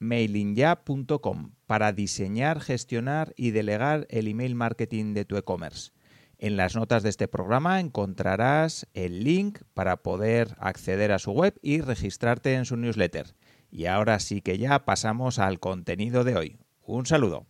mailingya.com para diseñar, gestionar y delegar el email marketing de tu e-commerce. En las notas de este programa encontrarás el link para poder acceder a su web y registrarte en su newsletter. Y ahora sí que ya pasamos al contenido de hoy. Un saludo.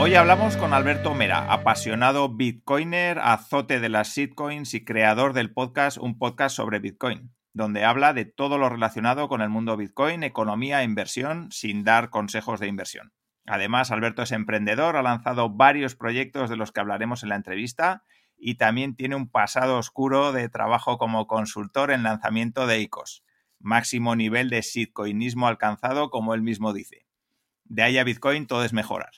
Hoy hablamos con Alberto Mera, apasionado bitcoiner, azote de las shitcoins y creador del podcast Un Podcast sobre Bitcoin, donde habla de todo lo relacionado con el mundo Bitcoin, economía e inversión, sin dar consejos de inversión. Además, Alberto es emprendedor, ha lanzado varios proyectos de los que hablaremos en la entrevista y también tiene un pasado oscuro de trabajo como consultor en lanzamiento de ICOs, máximo nivel de shitcoinismo alcanzado, como él mismo dice. De ahí a Bitcoin todo es mejorar.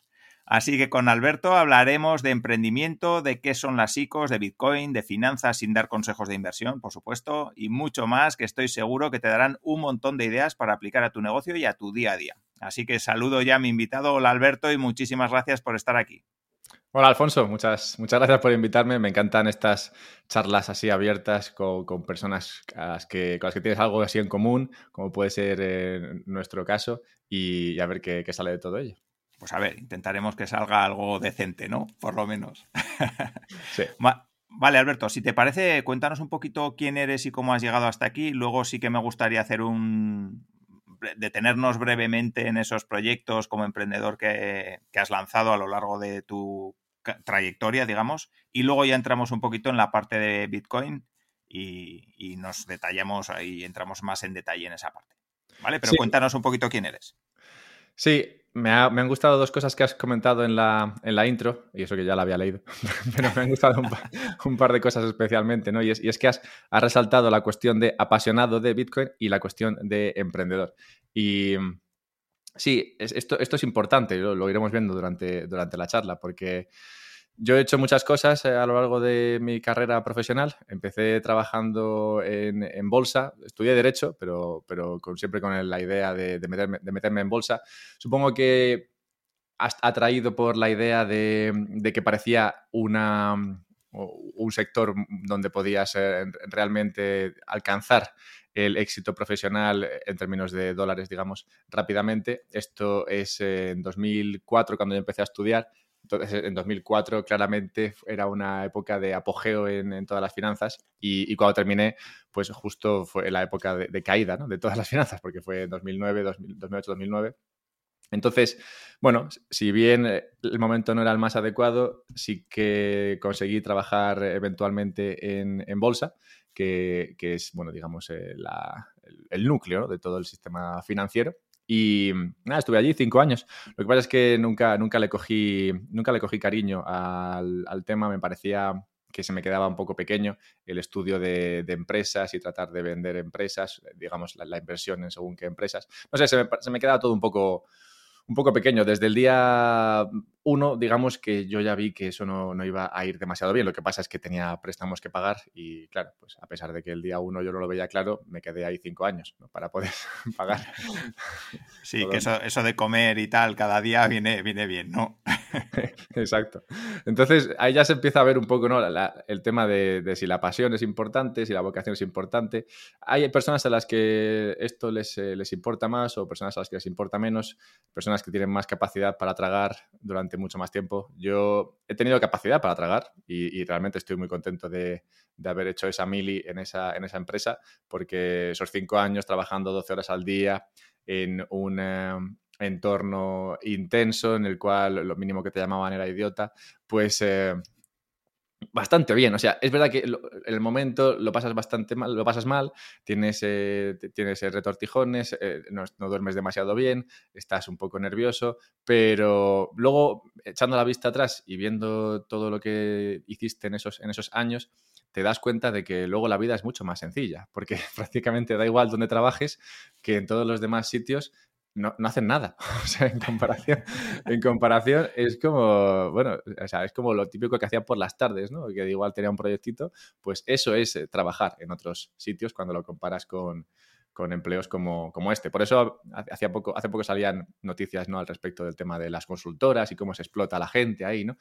Así que con Alberto hablaremos de emprendimiento, de qué son las ICOs, de Bitcoin, de finanzas sin dar consejos de inversión, por supuesto, y mucho más que estoy seguro que te darán un montón de ideas para aplicar a tu negocio y a tu día a día. Así que saludo ya a mi invitado, hola Alberto, y muchísimas gracias por estar aquí. Hola Alfonso, muchas, muchas gracias por invitarme. Me encantan estas charlas así abiertas con, personas que, con las que tienes algo así en común, como puede ser eh, nuestro caso, y, a ver qué sale de todo ello pues a ver, intentaremos que salga algo decente, ¿no? Por lo menos. Sí. vale, Alberto, si te parece, cuéntanos un poquito quién eres y cómo has llegado hasta aquí. Luego sí que me gustaría hacer un detenernos brevemente en esos proyectos como emprendedor que, has lanzado a lo largo de tu trayectoria, digamos, y luego ya entramos un poquito en la parte de Bitcoin y, nos detallamos y entramos más en detalle en esa parte. ¿Vale? Pero cuéntanos un poquito quién eres. Sí, me, han gustado dos cosas que has comentado en la, en la, intro, y eso que ya la había leído, pero me han gustado un, par de cosas especialmente, ¿no? Y es, que has, resaltado la cuestión de apasionado de Bitcoin y la cuestión de emprendedor. Y sí, esto, esto es importante, lo, lo, iremos viendo durante, durante la charla, porque yo he hecho muchas cosas eh, a lo largo de mi carrera profesional. Empecé trabajando en, bolsa, estudié Derecho, pero, pero siempre con la idea de, meterme, en bolsa. Supongo que atraído por la idea de, que parecía una, un sector donde podías realmente alcanzar el éxito profesional en términos de dólares, digamos, rápidamente. Esto es en 2004 cuando yo empecé a estudiar entonces, en 2004 claramente era una época de apogeo en, todas las finanzas y, cuando terminé, pues justo fue la época de, caída de todas las finanzas, porque fue en 2009, 2008, 2009. Entonces, bueno, si bien el momento no era el más adecuado, sí que conseguí trabajar eventualmente en, bolsa, que, es, bueno, digamos, eh, el, núcleo de todo el sistema financiero. Y nada, estuve allí cinco años. Lo que pasa es que nunca, nunca, le, cogí, nunca le cogí cariño al, tema. Me parecía que se me quedaba un poco pequeño el estudio de, empresas y tratar de vender empresas, digamos, la, inversión en según qué empresas. No sé, se me, se me quedaba todo un poco, un poco pequeño. Desde el día uno, digamos que yo ya vi que eso no, iba a ir demasiado bien. Lo que pasa es que tenía préstamos que pagar y, claro, pues a pesar de que el día uno yo no lo veía claro, me quedé ahí cinco años para poder pagar. Sí, que eso, eso, de comer y tal cada día viene, viene bien, ¿no? Exacto. Entonces ahí ya se empieza a ver un poco ¿no? el tema de, si la pasión es importante, si la vocación es importante. Hay personas a las que esto les, eh, les importa más o personas a las que les importa menos, personas que tienen más capacidad para tragar durante mucho más tiempo. Yo he tenido capacidad para tragar y, realmente estoy muy contento de, haber hecho esa mili en esa, en esa empresa porque esos cinco años trabajando 12 horas al día en un entorno intenso en el cual lo mínimo que te llamaban era idiota, pues eh, bastante bien. O sea, es verdad que en el momento lo pasas bastante mal, lo pasas mal, tienes, eh, tienes eh, retortijones, eh, no, duermes demasiado bien, estás un poco nervioso, pero luego echando la vista atrás y viendo todo lo que hiciste en esos, en esos años, te das cuenta de que luego la vida es mucho más sencilla, porque prácticamente da igual donde trabajes, que en todos los demás sitios no, hacen nada. O sea, en comparación, en comparación es como, bueno, o sea, es como lo típico que hacían por las tardes, ¿no? Que igual tenía un proyectito, pues eso es eh, trabajar en otros sitios cuando lo comparas con, empleos como, como, este. Por eso hacía poco, hace poco salían noticias ¿no? al respecto del tema de las consultoras y cómo se explota la gente ahí, ¿no?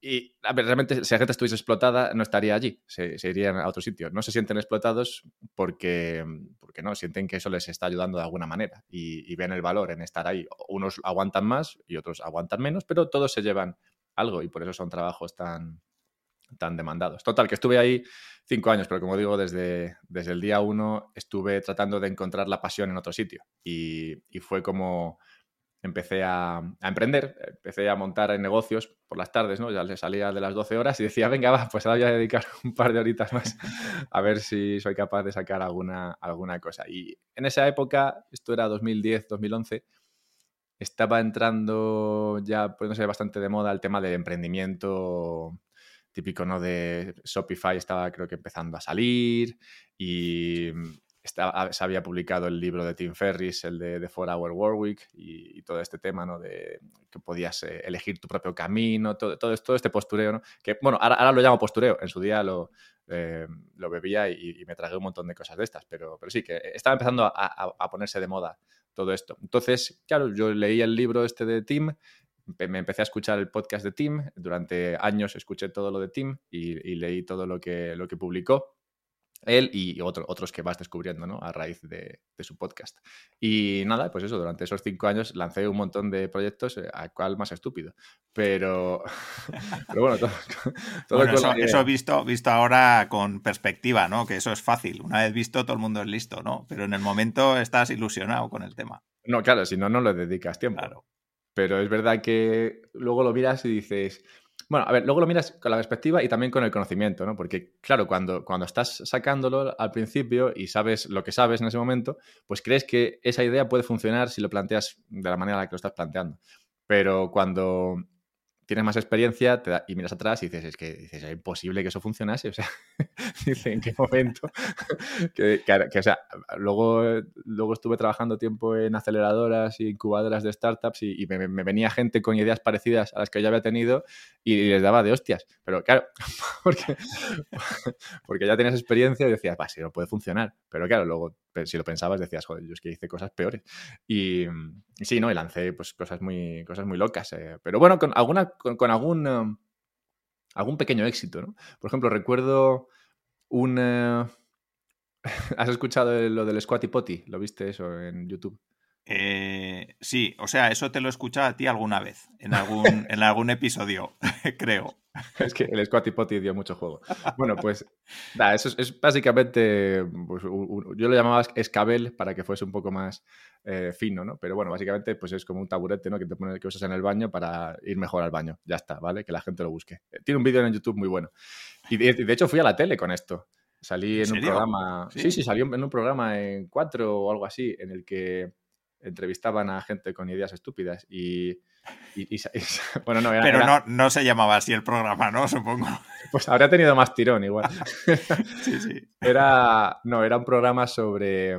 Y realmente, si la gente estuviese explotada, no estaría allí, se, irían a otro sitio. No se sienten explotados porque, porque no, sienten que eso les está ayudando de alguna manera y, ven el valor en estar ahí. Unos aguantan más y otros aguantan menos, pero todos se llevan algo y por eso son trabajos tan, tan demandados. Total, que estuve ahí cinco años, pero como digo, desde, desde el día uno estuve tratando de encontrar la pasión en otro sitio y fue como empecé a, emprender, empecé a montar negocios por las tardes, ¿no? Ya le salía de las 12 horas y decía, venga, va, pues ahora voy a dedicar un par de horitas más a ver si soy capaz de sacar alguna, alguna cosa. Y en esa época, esto era 2010, 2011, estaba entrando ya, sé, bastante de moda el tema del emprendimiento típico, ¿no? De Shopify estaba creo que empezando a salir y se había publicado el libro de Tim Ferris, el de The Four Hour Warwick y, todo este tema, ¿no? De que podías eh, elegir tu propio camino, todo, todo, todo, este postureo, ¿no? Que, bueno, ahora, lo llamo postureo, en su día lo, eh, lo bebía y, me tragué un montón de cosas de estas, pero, pero sí, que estaba empezando a, ponerse de moda todo esto. Entonces, claro, yo leí el libro este de Tim, me empecé a escuchar el podcast de Tim, durante años escuché todo lo de Tim y, y leí todo lo que, lo que publicó él y otros que vas descubriendo ¿no? a raíz de, su podcast. Y nada, pues eso, durante esos cinco años lancé un montón de proyectos, eh, a cual más estúpido. Pero, pero bueno, todo, eso, eso, visto, visto ahora con perspectiva, ¿no? Que eso es fácil. Una vez visto, todo el mundo es listo, ¿no? Pero en el momento estás ilusionado con el tema. No, claro, si no, no le dedicas tiempo. Claro. Pero es verdad que luego lo miras y dices, bueno, a ver, luego lo miras con la perspectiva y también con el conocimiento, ¿no? Porque, claro, cuando, cuando estás sacándolo al principio y sabes lo que sabes en ese momento, pues crees que esa idea puede funcionar si lo planteas de la manera en la que lo estás planteando. Pero cuando tienes más experiencia te y miras atrás y dices, es que dices, es imposible que eso funcionase. O sea, dice, ¿en qué momento? que, que, o sea, luego, luego estuve trabajando tiempo en aceleradoras y incubadoras de startups y, me, venía gente con ideas parecidas a las que yo había tenido y les daba de hostias. Pero claro, porque, porque ya tenías experiencia y decías, va, si no puede funcionar. Pero claro, luego si lo pensabas decías, joder, yo es que hice cosas peores. Y, sí, ¿no? Y lancé pues cosas muy, cosas muy locas. Eh, pero bueno, con con, algún, um, algún pequeño éxito, ¿no? Por ejemplo, recuerdo un... Eh, ¿Has escuchado lo del Squatty Potty? ¿Lo viste eso en YouTube? Eh, sí, o sea, eso te lo he escuchado a ti alguna vez, en algún, en algún episodio, creo. Es que el Squatty Potty dio mucho juego. Bueno, pues eso es, básicamente, pues, yo lo llamaba escabel para que fuese un poco más eh, fino, ¿no? Pero bueno, básicamente pues es como un taburete, ¿no? Que te pones que usas en el baño para ir mejor al baño. Ya está, ¿vale? Que la gente lo busque. Tiene un vídeo en YouTube muy bueno. Y de, hecho fui a la tele con esto. Salí en, un programa. ¿Sí? ¿Sí? salió en un programa en cuatro o algo así, en el que entrevistaban a gente con ideas estúpidas y... bueno, no, Pero No, no se llamaba así el programa, ¿no? Supongo. Pues habría tenido más tirón igual. sí, sí. Era, no, era un programa sobre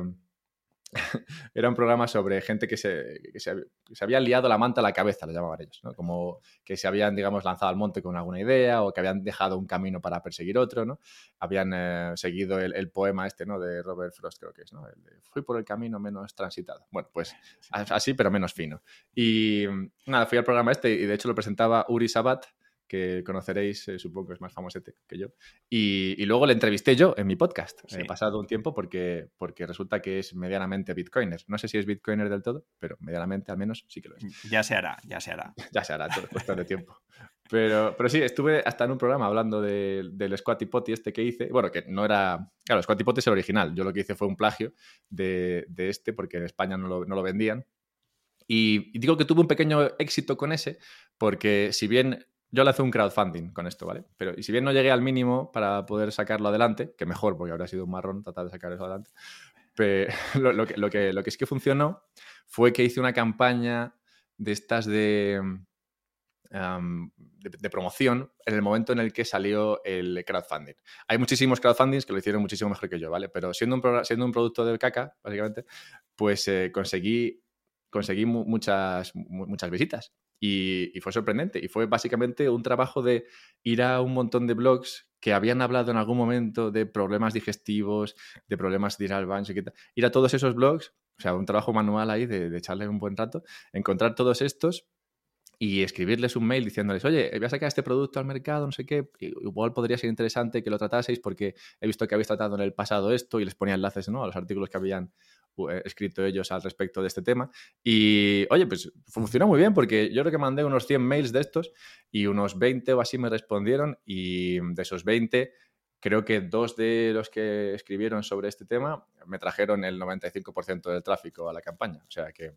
era un programa sobre gente que se, que se, había liado la manta a la cabeza, lo llamaban ellos, ¿no? Como que se habían, digamos, lanzado al monte con alguna idea o que habían dejado un camino para perseguir otro, ¿no? Habían eh, seguido el, poema este, ¿no? De Robert Frost, creo que es, ¿no? El de, Fui por el camino menos transitado. Bueno, pues así, pero menos fino. Y nada, fui al programa este y de hecho lo presentaba Uri Sabat, que conoceréis, eh, supongo que es más famosete que yo. Y, luego le entrevisté yo en mi podcast. He pasado un tiempo porque, porque resulta que es medianamente bitcoiner. No sé si es bitcoiner del todo, pero medianamente al menos sí que lo es. Mm, ya se hará, ya se hará. ya se hará, todo es cuestión de tiempo. Pero, pero sí, estuve hasta en un programa hablando del Squatty Potty este que hice. Bueno, que no era... Claro, Squatty Potty es el original. Yo lo que hice fue un plagio de, de este porque en España no lo, no lo vendían Y, digo que tuve un pequeño éxito con ese, porque si bien yo le hice un crowdfunding con esto, ¿vale? Pero y si bien no llegué al mínimo para poder sacarlo adelante, que mejor, porque habría sido un marrón tratar de sacar eso adelante, pero lo, que, lo, que, lo que sí que funcionó fue que hice una campaña de estas de, de, promoción en el momento en el que salió el crowdfunding. Hay muchísimos crowdfundings que lo hicieron muchísimo mejor que yo, ¿vale? Pero siendo un, siendo un producto del caca, básicamente, pues eh, conseguí, conseguí muchas, muchas visitas. Y, fue sorprendente. Y fue básicamente un trabajo de ir a un montón de blogs que habían hablado en algún momento de problemas digestivos, de problemas de ir al ir a todos esos blogs, o sea, un trabajo manual ahí de, de echarle un buen rato, encontrar todos estos y escribirles un mail diciéndoles, oye, voy a sacar este producto al mercado, no sé qué, igual podría ser interesante que lo trataseis porque he visto que habéis tratado en el pasado esto y les ponía enlaces ¿no? a los artículos que habían eh, escrito ellos al respecto de este tema. Y, oye, pues funcionó muy bien porque yo creo que mandé unos 100 mails de estos y unos 20 o así me respondieron y de esos 20 creo que dos de los que escribieron sobre este tema me trajeron el 95% del tráfico a la campaña. O sea que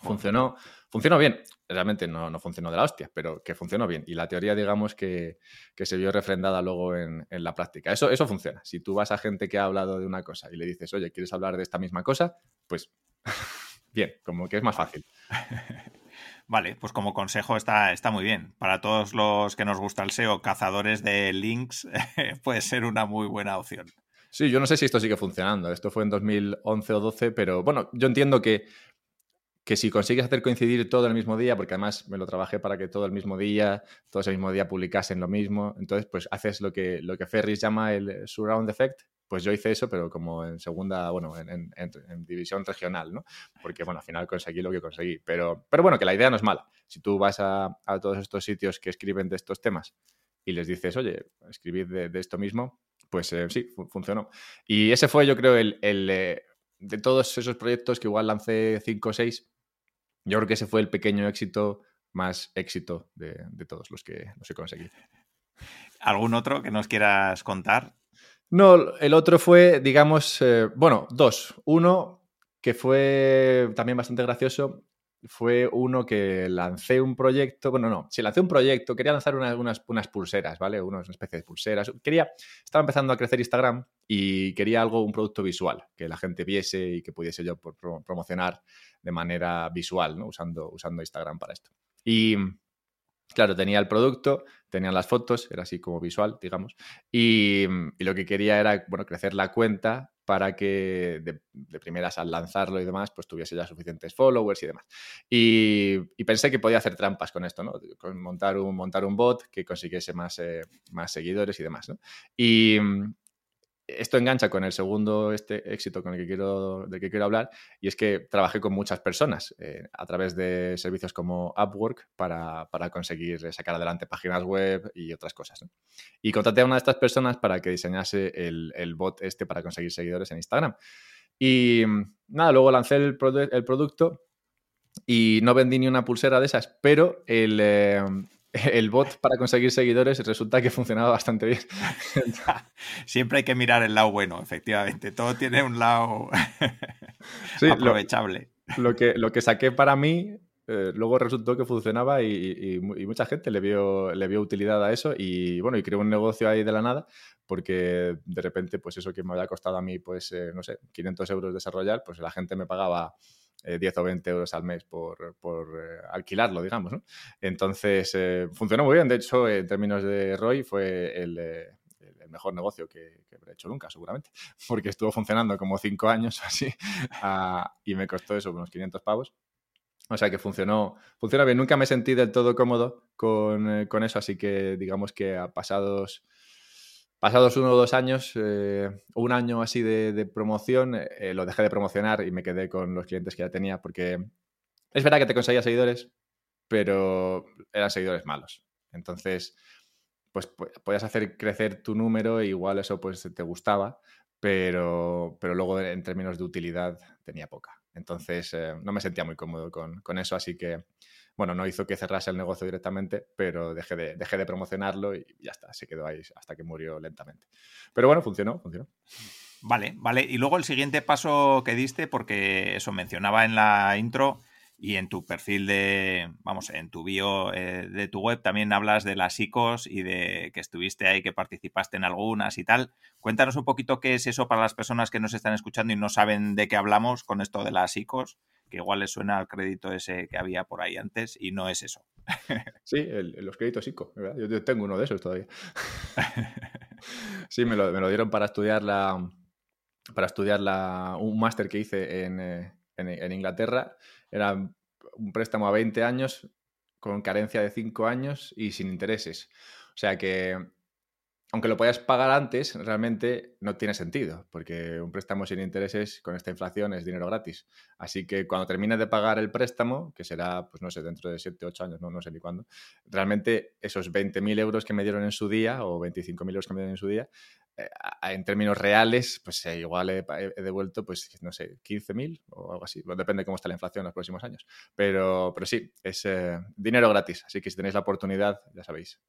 funcionó, funcionó bien. Realmente no, no, funcionó de la hostia, pero que funcionó bien. Y la teoría, digamos, que, se vio refrendada luego en, la práctica. Eso, eso funciona. Si tú vas a gente que ha hablado de una cosa y le dices, oye, ¿quieres hablar de esta misma cosa? Pues bien, como que es más fácil. Vale, pues como consejo está, está muy bien. Para todos los que nos gusta el SEO, cazadores de links puede ser una muy buena opción. Sí, yo no sé si esto sigue funcionando. Esto fue en 2011 o 12, pero bueno, yo entiendo que que si consigues hacer coincidir todo el mismo día, porque además me lo trabajé para que todo el mismo día, todo ese mismo día publicasen lo mismo, entonces pues haces lo que, lo que Ferris llama el surround effect, pues yo hice eso, pero como en segunda, bueno, en, división regional, ¿no? Porque, bueno, al final conseguí lo que conseguí. Pero, pero bueno, que la idea no es mala. Si tú vas a, todos estos sitios que escriben de estos temas y les dices, oye, escribid de, esto mismo, pues eh, sí, funcionó. Y ese fue, yo creo, el, el eh, de todos esos proyectos que igual lancé 5 o 6, yo creo que ese fue el pequeño éxito más éxito de, todos los que, los he conseguido. ¿Algún otro que nos quieras contar? No, el otro fue, digamos, eh, bueno, dos. Uno que fue también bastante gracioso, fue uno que lancé un proyecto, bueno, no, si lancé un proyecto, quería lanzar unas, unas pulseras, ¿vale? Una especie de pulseras. Quería, estaba empezando a crecer Instagram y quería algo, un producto visual, que la gente viese y que pudiese yo promocionar de manera visual, ¿no? Usando, usando Instagram para esto. Y claro, tenía el producto, tenía las fotos, era así como visual, digamos, y, y lo que quería era, bueno, crecer la cuenta para que de, primeras al lanzarlo y demás, pues tuviese ya suficientes followers y demás. Y, pensé que podía hacer trampas con esto, ¿no? Con montar un, montar un bot que consiguiese más, eh, más seguidores y demás, ¿no? Y, esto engancha con el segundo este éxito con el que quiero, del que quiero hablar, y es que trabajé con muchas personas eh, a través de servicios como Upwork para, conseguir sacar adelante páginas web y otras cosas. Y contraté a una de estas personas para que diseñase el, bot este para conseguir seguidores en Instagram. Y nada, luego lancé el, el producto y no vendí ni una pulsera de esas, pero el, eh, el bot para conseguir seguidores resulta que funcionaba bastante bien. Siempre hay que mirar el lado bueno, efectivamente. Todo tiene un lado aprovechable. Lo, que, lo que saqué para mí, eh, luego resultó que funcionaba y, mucha gente le vio, le vio utilidad a eso y bueno, y creó un negocio ahí de la nada porque de repente, pues eso que me había costado a mí, pues, eh, no sé, 500 euros desarrollar, pues la gente me pagaba 10 eh, o 20 euros al mes por, por eh, alquilarlo, digamos. Entonces, eh, funcionó muy bien. De hecho, en términos de ROI, fue el, el mejor negocio que, que, habré hecho nunca, seguramente, porque estuvo funcionando como 5 años así y me costó eso, unos 500 pavos. O sea que funcionó, funcionó bien. Nunca me sentí del todo cómodo con, con eso, así que digamos que a pasados Pasados uno o dos años, eh, un año así de, promoción, eh, lo dejé de promocionar y me quedé con los clientes que ya tenía porque es verdad que te conseguía seguidores, pero eran seguidores malos. Entonces, pues podías hacer crecer tu número e igual eso pues te gustaba, pero, pero luego en términos de utilidad tenía poca. Entonces, eh, no me sentía muy cómodo con, con eso, así que bueno, no hizo que cerrase el negocio directamente, pero dejé de, dejé de promocionarlo y ya está, se quedó ahí hasta que murió lentamente. Pero bueno, funcionó, funcionó. Vale, vale. Y luego el siguiente paso que diste, porque eso mencionaba en la intro, Y en tu perfil de, vamos, en tu bio eh, de tu web también hablas de las ICOs y de que estuviste ahí, que participaste en algunas y tal. Cuéntanos un poquito qué es eso para las personas que nos están escuchando y no saben de qué hablamos con esto de las ICOs, que igual les suena al crédito ese que había por ahí antes y no es eso. Sí, los créditos ICO, Yo tengo uno de esos todavía. sí, me lo, dieron para estudiar la para estudiar la, un máster que hice en, eh, en, Inglaterra. Era un préstamo a 20 años con carencia de 5 años y sin intereses. O sea que, aunque lo puedas pagar antes, realmente no tiene sentido, porque un préstamo sin intereses con esta inflación es dinero gratis. Así que cuando termines de pagar el préstamo, que será, pues no sé, dentro de 7, 8 años, no, no sé ni cuándo, realmente esos 20.000 euros que me dieron en su día o 25.000 euros que me dieron en su día, eh, en términos reales, pues eh, igual he, devuelto, pues no sé, 15.000 o algo así. depende de cómo está la inflación en los próximos años. Pero, pero sí, es eh, dinero gratis. Así que si tenéis la oportunidad, ya sabéis,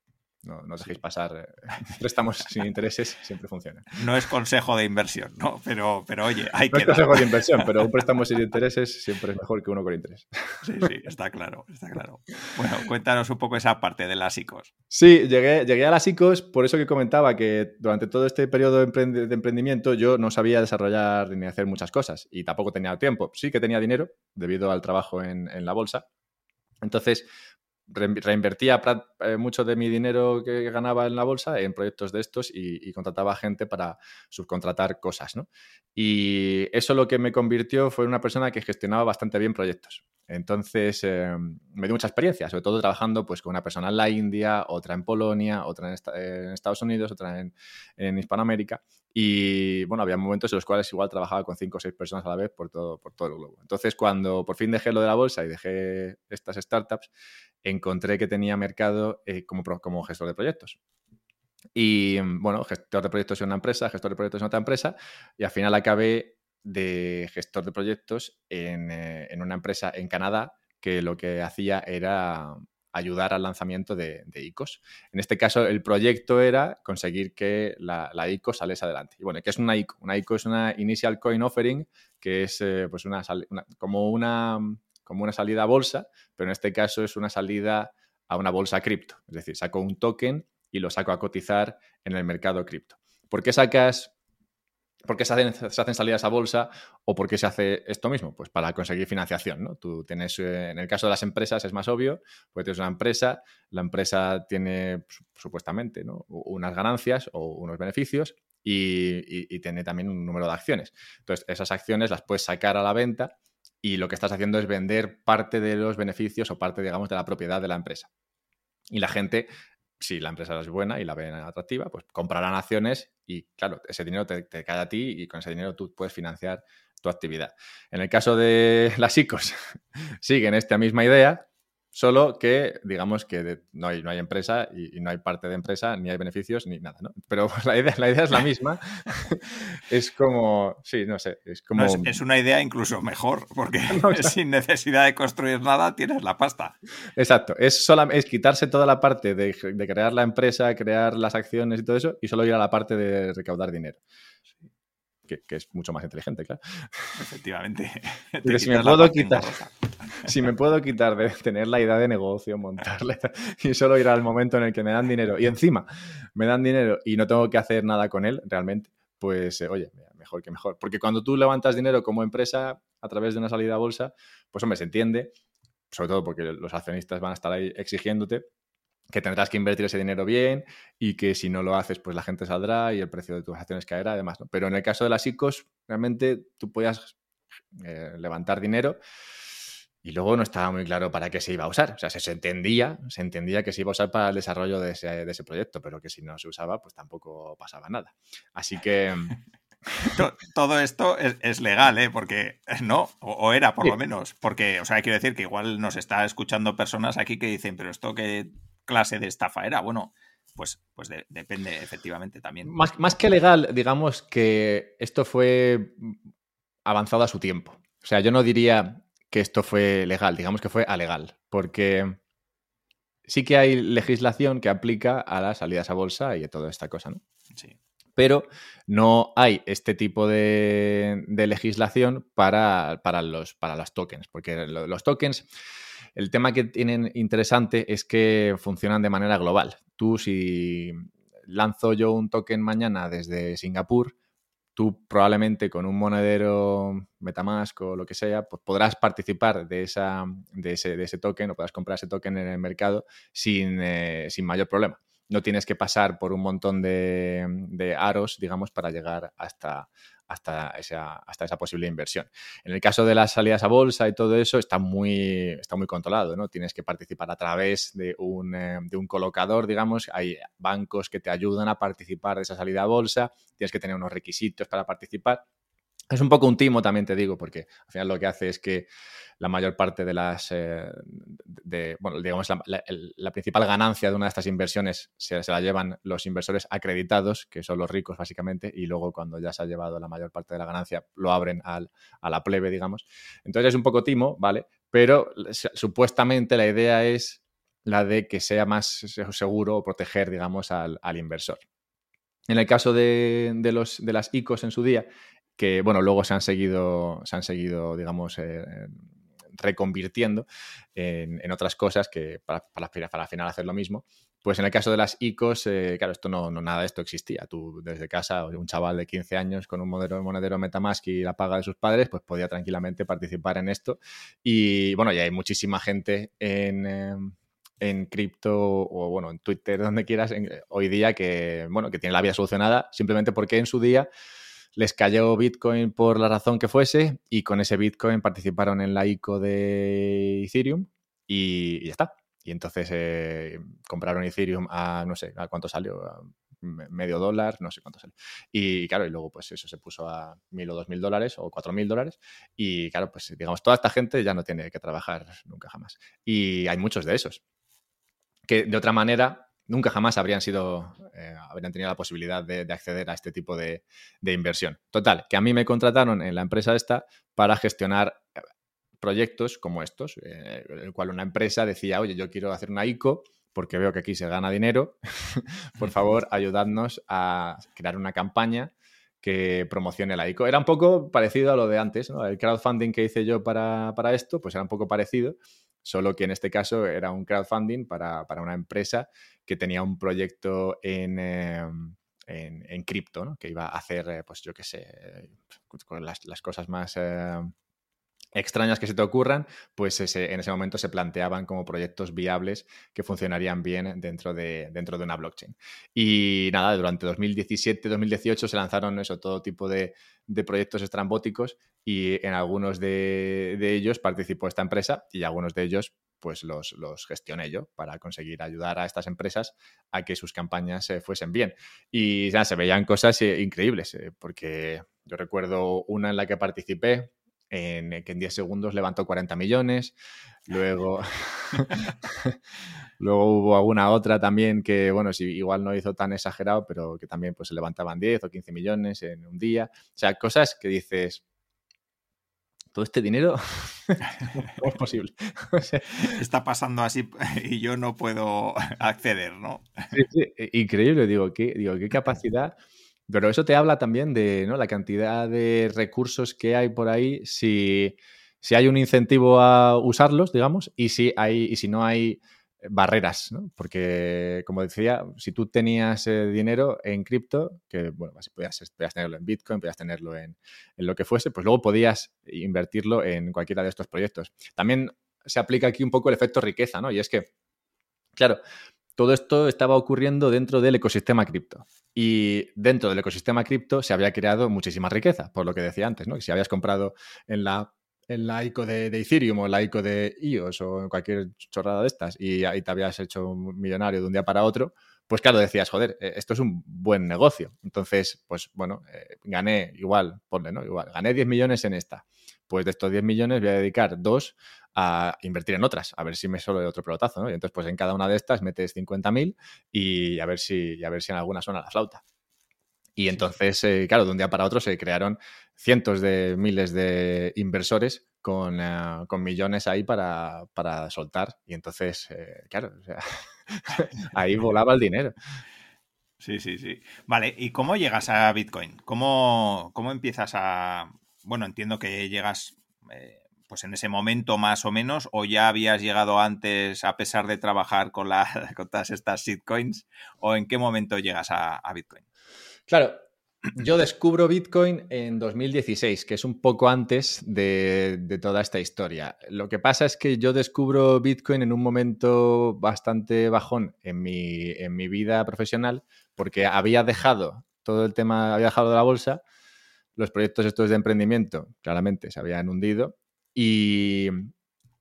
no, no dejéis pasar eh, préstamos sin intereses, siempre funciona. No es consejo de inversión, ¿no? Pero, pero oye, hay no que. es consejo de inversión, pero un préstamo sin intereses siempre es mejor que uno con interés. Sí, sí, está claro, está claro. Bueno, cuéntanos un poco esa parte de las ICOs. Sí, llegué, llegué a las ICOs, por eso que comentaba que durante todo este periodo de, emprendimiento yo no sabía desarrollar ni hacer muchas cosas y tampoco tenía tiempo. Sí que tenía dinero debido al trabajo en, en la bolsa. Entonces, reinvertía eh, mucho de mi dinero que ganaba en la bolsa en proyectos de estos y, contrataba gente para subcontratar cosas, ¿no? Y eso lo que me convirtió fue en una persona que gestionaba bastante bien proyectos. Entonces eh, me dio mucha experiencia, sobre todo trabajando pues, con una persona en la India, otra en Polonia, otra en, Estados Unidos, otra en, en, Hispanoamérica. Y bueno, había momentos en los cuales igual trabajaba con cinco o seis personas a la vez por todo, por todo el globo. Entonces, cuando por fin dejé lo de la bolsa y dejé estas startups, encontré que tenía mercado eh, como, como gestor de proyectos. Y bueno, gestor de proyectos en una empresa, gestor de proyectos en otra empresa, y al final acabé de gestor de proyectos en, eh, en una empresa en Canadá que lo que hacía era ayudar al lanzamiento de, ICOs. En este caso, el proyecto era conseguir que la, ICO saliese adelante. Y bueno, ¿qué es una ICO? Una ICO es una Initial Coin Offering, que es eh, pues una, como, una, como una salida a bolsa, pero en este caso es una salida a una bolsa cripto. Es decir, saco un token y lo saco a cotizar en el mercado cripto. ¿Por qué sacas ¿Por qué se hacen, salidas a bolsa o por qué se hace esto mismo? Pues para conseguir financiación, ¿no? Tú tienes, eh, en el caso de las empresas es más obvio, pues tienes una empresa, la empresa tiene supuestamente unas ganancias o unos beneficios y, tiene también un número de acciones. Entonces, esas acciones las puedes sacar a la venta y lo que estás haciendo es vender parte de los beneficios o parte, digamos, de la propiedad de la empresa. Y la gente si la empresa es buena y la ven atractiva, pues comprarán acciones y, claro, ese dinero te, cae a ti y con ese dinero tú puedes financiar tu actividad. En el caso de las ICOs, siguen esta misma idea, Solo que, digamos que no, hay, no hay empresa y, no hay parte de empresa, ni hay beneficios, ni nada, ¿no? Pero la idea, la idea es la misma. es como, sí, no sé, es como... es, una idea incluso mejor, porque sin necesidad de construir nada tienes la pasta. Exacto, es, es quitarse toda la parte de, de crear la empresa, crear las acciones y todo eso, y solo ir a la parte de recaudar dinero que, es mucho más inteligente, claro. Efectivamente. si me puedo quitar, si me puedo quitar de tener la idea de negocio, montarle y solo ir al momento en el que me dan dinero y encima me dan dinero y no tengo que hacer nada con él realmente, pues eh, oye, mejor que mejor. Porque cuando tú levantas dinero como empresa a través de una salida a bolsa, pues hombre, se entiende, sobre todo porque los accionistas van a estar ahí exigiéndote, que tendrás que invertir ese dinero bien y que si no lo haces, pues la gente saldrá y el precio de tus acciones caerá, además. ¿no? Pero en el caso de las ICOs, realmente tú podías eh, levantar dinero y luego no estaba muy claro para qué se iba a usar. O sea, se, entendía, se entendía que se iba a usar para el desarrollo de ese, proyecto, pero que si no se usaba, pues tampoco pasaba nada. Así que... Todo esto es, legal, ¿eh? Porque, ¿no? O, era, por lo menos. Porque, o sea, quiero decir que igual nos está escuchando personas aquí que dicen, pero esto que clase de estafa era? Bueno, pues, pues depende efectivamente también. Más, más, que legal, digamos que esto fue avanzado a su tiempo. O sea, yo no diría que esto fue legal, digamos que fue alegal, porque sí que hay legislación que aplica a las salidas a bolsa y a toda esta cosa, ¿no? Sí. pero no hay este tipo de, legislación para, los, para los tokens, porque los tokens, el tema que tienen interesante es que funcionan de manera global. Tú si lanzo yo un token mañana desde Singapur, tú probablemente con un monedero Metamask o lo que sea, pues podrás participar de, esa, de, ese, de ese token o podrás comprar ese token en el mercado sin, eh, sin mayor problema no tienes que pasar por un montón de, aros, digamos, para llegar hasta, hasta, esa, hasta esa posible inversión. En el caso de las salidas a bolsa y todo eso, está muy, está muy controlado, ¿no? Tienes que participar a través de un, eh, de un colocador, digamos, hay bancos que te ayudan a participar de esa salida a bolsa, tienes que tener unos requisitos para participar. Es un poco un timo, también te digo, porque al final lo que hace es que la mayor parte de las, eh, de, bueno, digamos, la, principal ganancia de una de estas inversiones se, la llevan los inversores acreditados, que son los ricos básicamente, y luego cuando ya se ha llevado la mayor parte de la ganancia, lo abren al, a la plebe, digamos. Entonces es un poco timo, ¿vale? Pero supuestamente la idea es la de que sea más seguro proteger, digamos, al, inversor. En el caso de, los, de las ICOs en su día, que bueno, luego se han seguido, se han seguido, digamos, eh, reconvirtiendo en, otras cosas que para, para, al final hacer lo mismo. Pues en el caso de las ICOs, eh, claro, esto no, nada de esto existía. Tú desde casa, un chaval de 15 años con un monedero, monedero Metamask y la paga de sus padres, pues podía tranquilamente participar en esto. Y bueno, ya hay muchísima gente en... Eh, en cripto o bueno, en Twitter, donde quieras, hoy día que, bueno, que tiene la vida solucionada simplemente porque en su día les cayó Bitcoin por la razón que fuese y con ese Bitcoin participaron en la ICO de Ethereum y, ya está. Y entonces eh, compraron Ethereum a, no sé, ¿a cuánto salió? Medio dólar, no sé cuánto salió. Y claro, y luego pues eso se puso a mil o dos mil dólares o cuatro mil dólares. Y claro, pues digamos, toda esta gente ya no tiene que trabajar nunca jamás. Y hay muchos de esos. Que de otra manera, nunca jamás habrían sido, eh, habrían tenido la posibilidad de, acceder a este tipo de, inversión. Total, que a mí me contrataron en la empresa esta para gestionar eh, proyectos como estos, eh, en el cual una empresa decía, oye, yo quiero hacer una ICO porque veo que aquí se gana dinero, por favor, ayudadnos a crear una campaña que promocione la ICO. Era un poco parecido a lo de antes, ¿no? El crowdfunding que hice yo para, para esto, pues era un poco parecido, solo que en este caso era un crowdfunding para, para una empresa que tenía un proyecto en, em, en, cripto, que iba a hacer, eh, pues yo qué sé, con las, las cosas más em, extrañas que se te ocurran, pues en ese momento se planteaban como proyectos viables que funcionarían bien dentro de, dentro de una blockchain. Y nada, durante 2017-2018 se lanzaron eso, todo tipo de, de, proyectos estrambóticos y en algunos de, ellos participó esta empresa y algunos de ellos pues los, los, gestioné yo para conseguir ayudar a estas empresas a que sus campañas se fuesen bien. Y ya se veían cosas eh, increíbles, eh, porque yo recuerdo una en la que participé, en, que en 10 segundos levantó 40 millones. Luego, luego hubo alguna otra también que, bueno, si igual no hizo tan exagerado, pero que también pues se levantaban 10 o 15 millones en un día. O sea, cosas que dices, todo este dinero, ¿cómo es posible? Está pasando así y yo no puedo acceder, ¿no? Sí, sí, increíble, digo, qué, digo, qué capacidad pero eso te habla también de ¿no? la cantidad de recursos que hay por ahí, si, si hay un incentivo a usarlos, digamos, y si, hay, y si no hay barreras, ¿no? Porque, como decía, si tú tenías eh, dinero en cripto, que, bueno, podías, podías, tenerlo en Bitcoin, podías tenerlo en, en, lo que fuese, pues luego podías invertirlo en cualquiera de estos proyectos. También se aplica aquí un poco el efecto riqueza, ¿no? Y es que, claro, todo esto estaba ocurriendo dentro del ecosistema cripto. Y dentro del ecosistema cripto se había creado muchísima riqueza, por lo que decía antes, ¿no? Que si habías comprado en la, en la ICO de, Ethereum o la ICO de IOS o en cualquier chorrada de estas y te habías hecho millonario de un día para otro, pues claro, decías, joder, eh, esto es un buen negocio. Entonces, pues bueno, eh, gané igual, ponle, ¿no? Igual, gané 10 millones en esta. Pues de estos 10 millones voy a dedicar dos a invertir en otras, a ver si me solo de otro pelotazo, ¿no? Y entonces, pues en cada una de estas metes 50.000 y a ver si, a ver si en alguna suena la flauta. Y entonces, eh, claro, de un día para otro se crearon cientos de miles de inversores con, eh, millones ahí para, soltar. Y entonces, eh, claro, ahí volaba el dinero. Sí, sí, sí. Vale, ¿y cómo llegas a Bitcoin? ¿Cómo, cómo empiezas a... Bueno, entiendo que llegas eh, pues en ese momento más o menos, o ya habías llegado antes a pesar de trabajar con, la, con todas estas shitcoins, o en qué momento llegas a, Bitcoin. Claro, yo descubro Bitcoin en 2016, que es un poco antes de, de, toda esta historia. Lo que pasa es que yo descubro Bitcoin en un momento bastante bajón en mi, en mi vida profesional, porque había dejado todo el tema, había dejado de la bolsa, los proyectos estos de emprendimiento claramente se habían hundido y,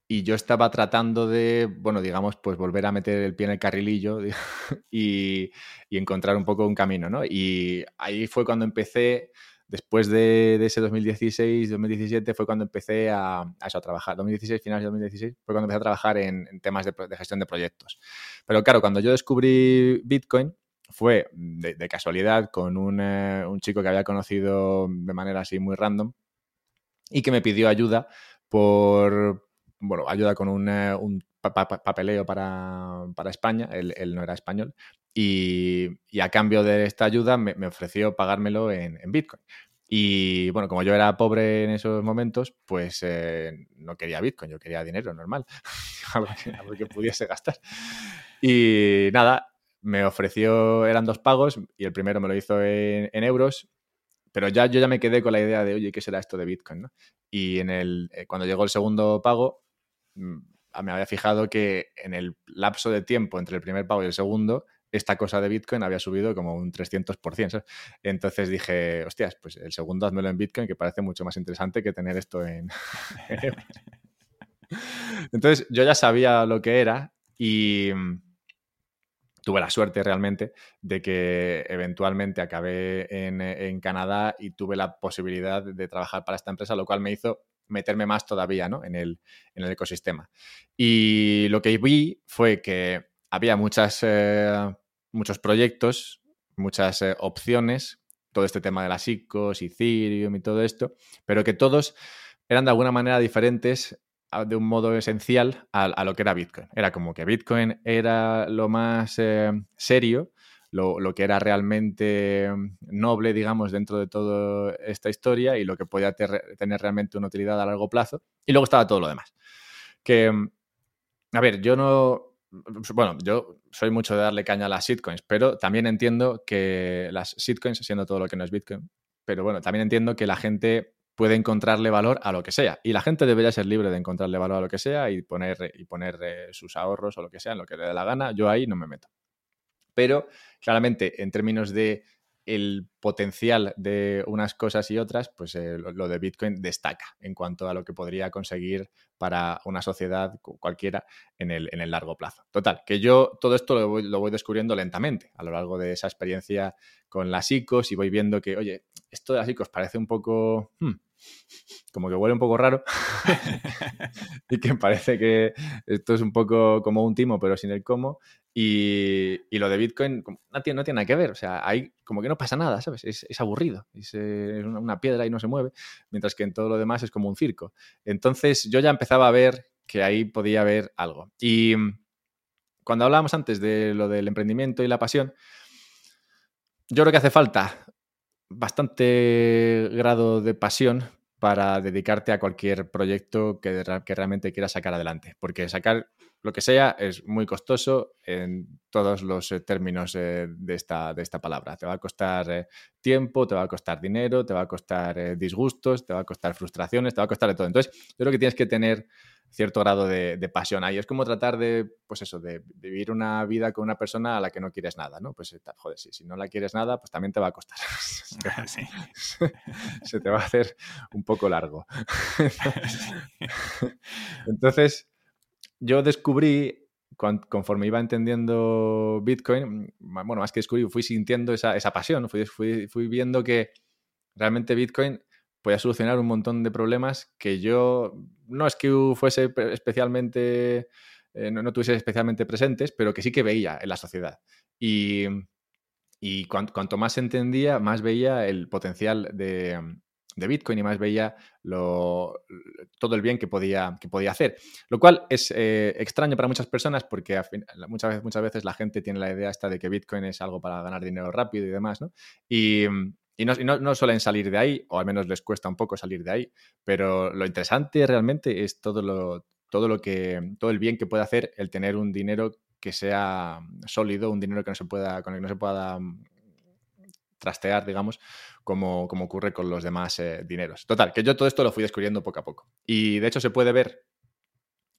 yo estaba tratando de, bueno, digamos, pues volver a meter el pie en el carrilillo y, encontrar un poco un camino, ¿no? Y ahí fue cuando empecé, después de, ese 2016, 2017, fue cuando empecé a, a trabajar. 2016, finales de 2016, fue cuando empecé a trabajar en, temas de, gestión de proyectos. Pero claro, cuando yo descubrí Bitcoin, fue de, casualidad con un, eh, un chico que había conocido de manera así muy random y que me pidió ayuda por, bueno, ayuda con un, eh, papeleo para, España, él, no era español, y, a cambio de esta ayuda me, ofreció pagármelo en, Bitcoin. Y bueno, como yo era pobre en esos momentos, pues eh, no quería Bitcoin, yo quería dinero normal, algo, que, pudiese gastar. Y nada, me ofreció, eran dos pagos y el primero me lo hizo en, en euros pero ya yo ya me quedé con la idea de, oye, ¿qué será esto de Bitcoin? Y en el, eh, cuando llegó el segundo pago, mm, me había fijado que en el lapso de tiempo entre el primer pago y el segundo, esta cosa de Bitcoin había subido como un 300%. Entonces dije, hostias, pues el segundo házmelo en Bitcoin, que parece mucho más interesante que tener esto en... Entonces yo ya sabía lo que era y mm, tuve la suerte realmente de que eventualmente acabé en, Canadá y tuve la posibilidad de trabajar para esta empresa, lo cual me hizo meterme más todavía ¿no? en, el, ecosistema. Y lo que vi fue que había muchas, eh, muchos proyectos, muchas eh, opciones, todo este tema de las ICOs, Ethereum y todo esto, pero que todos eran de alguna manera diferentes de un modo esencial a, lo que era Bitcoin. Era como que Bitcoin era lo más eh, serio, lo, que era realmente mm, noble, digamos, dentro de toda esta historia y lo que podía tener realmente una utilidad a largo plazo. Y luego estaba todo lo demás. Que, mm, a ver, yo no, bueno, yo soy mucho de darle caña a las shitcoins, pero también entiendo que las shitcoins, siendo todo lo que no es Bitcoin, pero bueno, también entiendo que la gente puede encontrarle valor a lo que sea. Y la gente debería ser libre de encontrarle valor a lo que sea y poner, y poner eh, sus ahorros o lo que sea en lo que le dé la gana. Yo ahí no me meto. Pero claramente, en términos de el potencial de unas cosas y otras, pues eh, lo, de Bitcoin destaca en cuanto a lo que podría conseguir para una sociedad cualquiera en el, en el largo plazo. Total, que yo todo esto lo voy, lo voy, descubriendo lentamente a lo largo de esa experiencia con las ICOs y voy viendo que, oye, esto de las ICOs parece un poco... Hmm, como que huele un poco raro y que parece que esto es un poco como un timo pero sin el cómo y, lo de Bitcoin no tiene, no tiene nada que ver, o sea, hay como que no pasa nada, ¿sabes? Es, aburrido, es, una piedra y no se mueve, mientras que en todo lo demás es como un circo. Entonces yo ya empezaba a ver que ahí podía haber algo. Y cuando hablábamos antes de lo del emprendimiento y la pasión, yo creo que hace falta bastante grado de pasión para dedicarte a cualquier proyecto que, que, realmente quieras sacar adelante. Porque sacar lo que sea es muy costoso en todos los eh, términos eh, de, esta, de esta palabra. Te va a costar eh, tiempo, te va a costar dinero, te va a costar disgustos, te va a costar frustraciones, te va a costar de todo. Entonces, yo creo que tienes que tener cierto grado de, pasión ahí. Es como tratar de, pues eso, de, vivir una vida con una persona a la que no quieres nada, ¿no? Pues joder, si, si no la quieres nada, pues también te va a costar. Se te va a hacer un poco largo. Entonces, yo descubrí, conforme iba entendiendo Bitcoin, bueno, más que descubrí, fui sintiendo esa, pasión, fui, fui, fui viendo que realmente Bitcoin podía solucionar un montón de problemas que yo no es que fuese especialmente, eh, no, tuviese especialmente presentes, pero que sí que veía en la sociedad. Y, cuanto, más entendía, más veía el potencial de, de Bitcoin y más veía lo, todo el bien que podía, que podía hacer. Lo cual es eh, extraño para muchas personas porque muchas, veces, muchas veces la gente tiene la idea esta de que Bitcoin es algo para ganar dinero rápido y demás, ¿no? Y, no, no, suelen salir de ahí, o al menos les cuesta un poco salir de ahí, pero lo interesante realmente es todo lo, todo lo que, todo el bien que puede hacer el tener un dinero que sea sólido, un dinero que no se pueda, con el que no se pueda mm, trastear, digamos, como, como ocurre con los demás eh, dineros. Total, que yo todo esto lo fui descubriendo poco a poco. Y de hecho se puede ver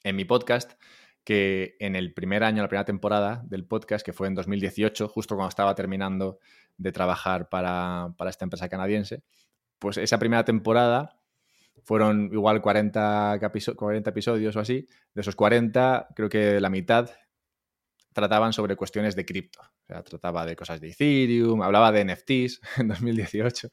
en mi podcast que en el primer año, la primera temporada del podcast, que fue en 2018, justo cuando estaba terminando de trabajar para, esta empresa canadiense, pues esa primera temporada fueron igual 40, 40 episodios o así. De esos 40, creo que la mitad trataban sobre cuestiones de cripto. O sea, trataba de cosas de Ethereum, hablaba de NFTs en 2018.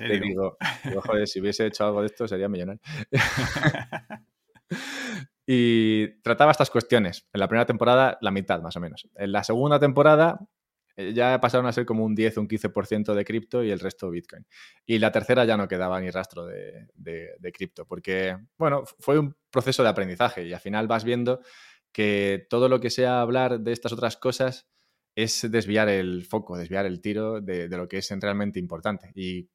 ¿En digo, joder, si hubiese hecho algo de esto sería millonario. y trataba estas cuestiones. En la primera temporada, la mitad más o menos. En la segunda temporada eh, ya pasaron a ser como un 10 o un 15% de cripto y el resto Bitcoin. Y la tercera ya no quedaba ni rastro de, de cripto, porque, bueno, fue un proceso de aprendizaje y al final vas viendo que todo lo que sea hablar de estas otras cosas es desviar el foco, desviar el tiro de, lo que es realmente importante. Y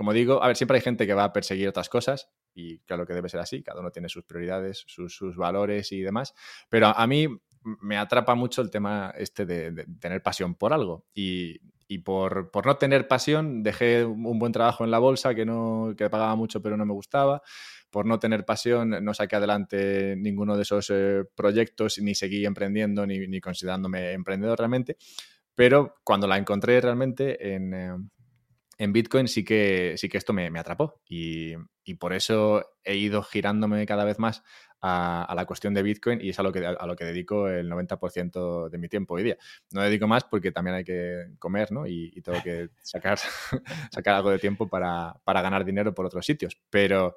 como digo, a ver, siempre hay gente que va a perseguir otras cosas y claro que debe ser así, cada uno tiene sus prioridades, sus, valores y demás, pero a, mí me atrapa mucho el tema este de, tener pasión por algo y, por, por, no tener pasión dejé un buen trabajo en la bolsa que no que pagaba mucho pero no me gustaba por no tener pasión no saqué adelante ninguno de esos eh, proyectos, ni seguí emprendiendo, ni, considerándome emprendedor realmente. Pero cuando la encontré realmente en, eh, Bitcoin sí que, sí que esto me, atrapó y, por eso he ido girándome cada vez más a, la cuestión de Bitcoin y es a lo que, a lo que dedico el 90% de mi tiempo hoy día. No dedico más porque también hay que comer ¿no? y, tengo que sacar, sacar algo de tiempo para, para ganar dinero por otros sitios. Pero...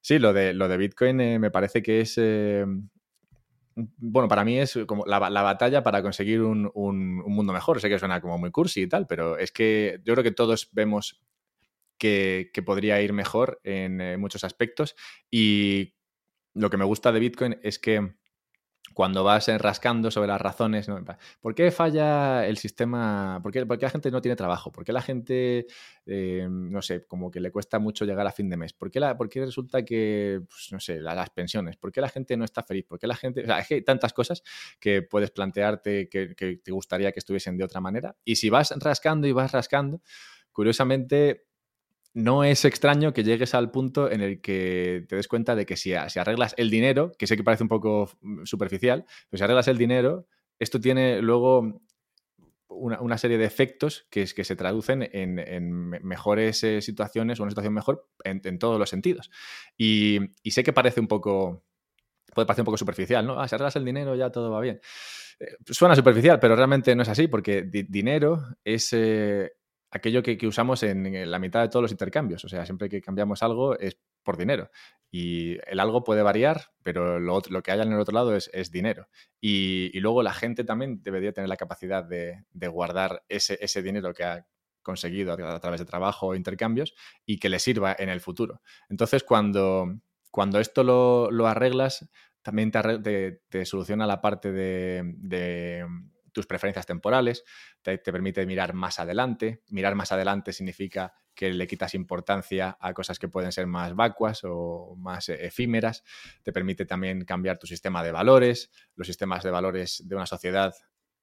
Sí, lo de, lo de Bitcoin eh, me parece que es... Eh, bueno, para mí es como la, batalla para conseguir un, mundo mejor. Sé que suena como muy cursi y tal, pero es que yo creo que todos vemos que, podría ir mejor en eh, muchos aspectos. Y lo que me gusta de Bitcoin es que cuando vas rascando sobre las razones, ¿por qué falla el sistema? ¿Por qué, la gente no tiene trabajo? ¿Por qué la gente, eh, no sé, como que le cuesta mucho llegar a fin de mes? ¿Por qué, la, resulta que, pues, no sé, las pensiones? ¿Por qué la gente no está feliz? ¿Por qué la gente...? O sea, es que hay tantas cosas que puedes plantearte que te gustaría que estuviesen de otra manera. Y si vas rascando y vas rascando, curiosamente no es extraño que llegues al punto en el que te des cuenta de que si, arreglas el dinero, que sé que parece un poco mm, superficial, pero si arreglas el dinero, esto tiene luego una, serie de efectos que, que se traducen en, mejores eh, situaciones o una situación mejor en, todos los sentidos. Y, sé que parece un poco, puede parecer un poco superficial, ¿no? Ah, si arreglas el dinero ya todo va bien. Eh, suena superficial, pero realmente no es así, porque dinero es, eh, aquello que, usamos en, la mitad de todos los intercambios. O sea, siempre que cambiamos algo es por dinero. Y el algo puede variar, pero lo, que haya en el otro lado es, dinero. Y, luego la gente también debería tener la capacidad de, guardar ese, dinero que ha conseguido a, través de trabajo o intercambios y que le sirva en el futuro. Entonces, cuando, cuando esto lo, arreglas, también te, soluciona la parte de tus preferencias temporales, te, permite mirar más adelante. Mirar más adelante significa que le quitas importancia a cosas que pueden ser más vacuas o más eh, efímeras. Te permite también cambiar tu sistema de valores. Los sistemas de valores de una sociedad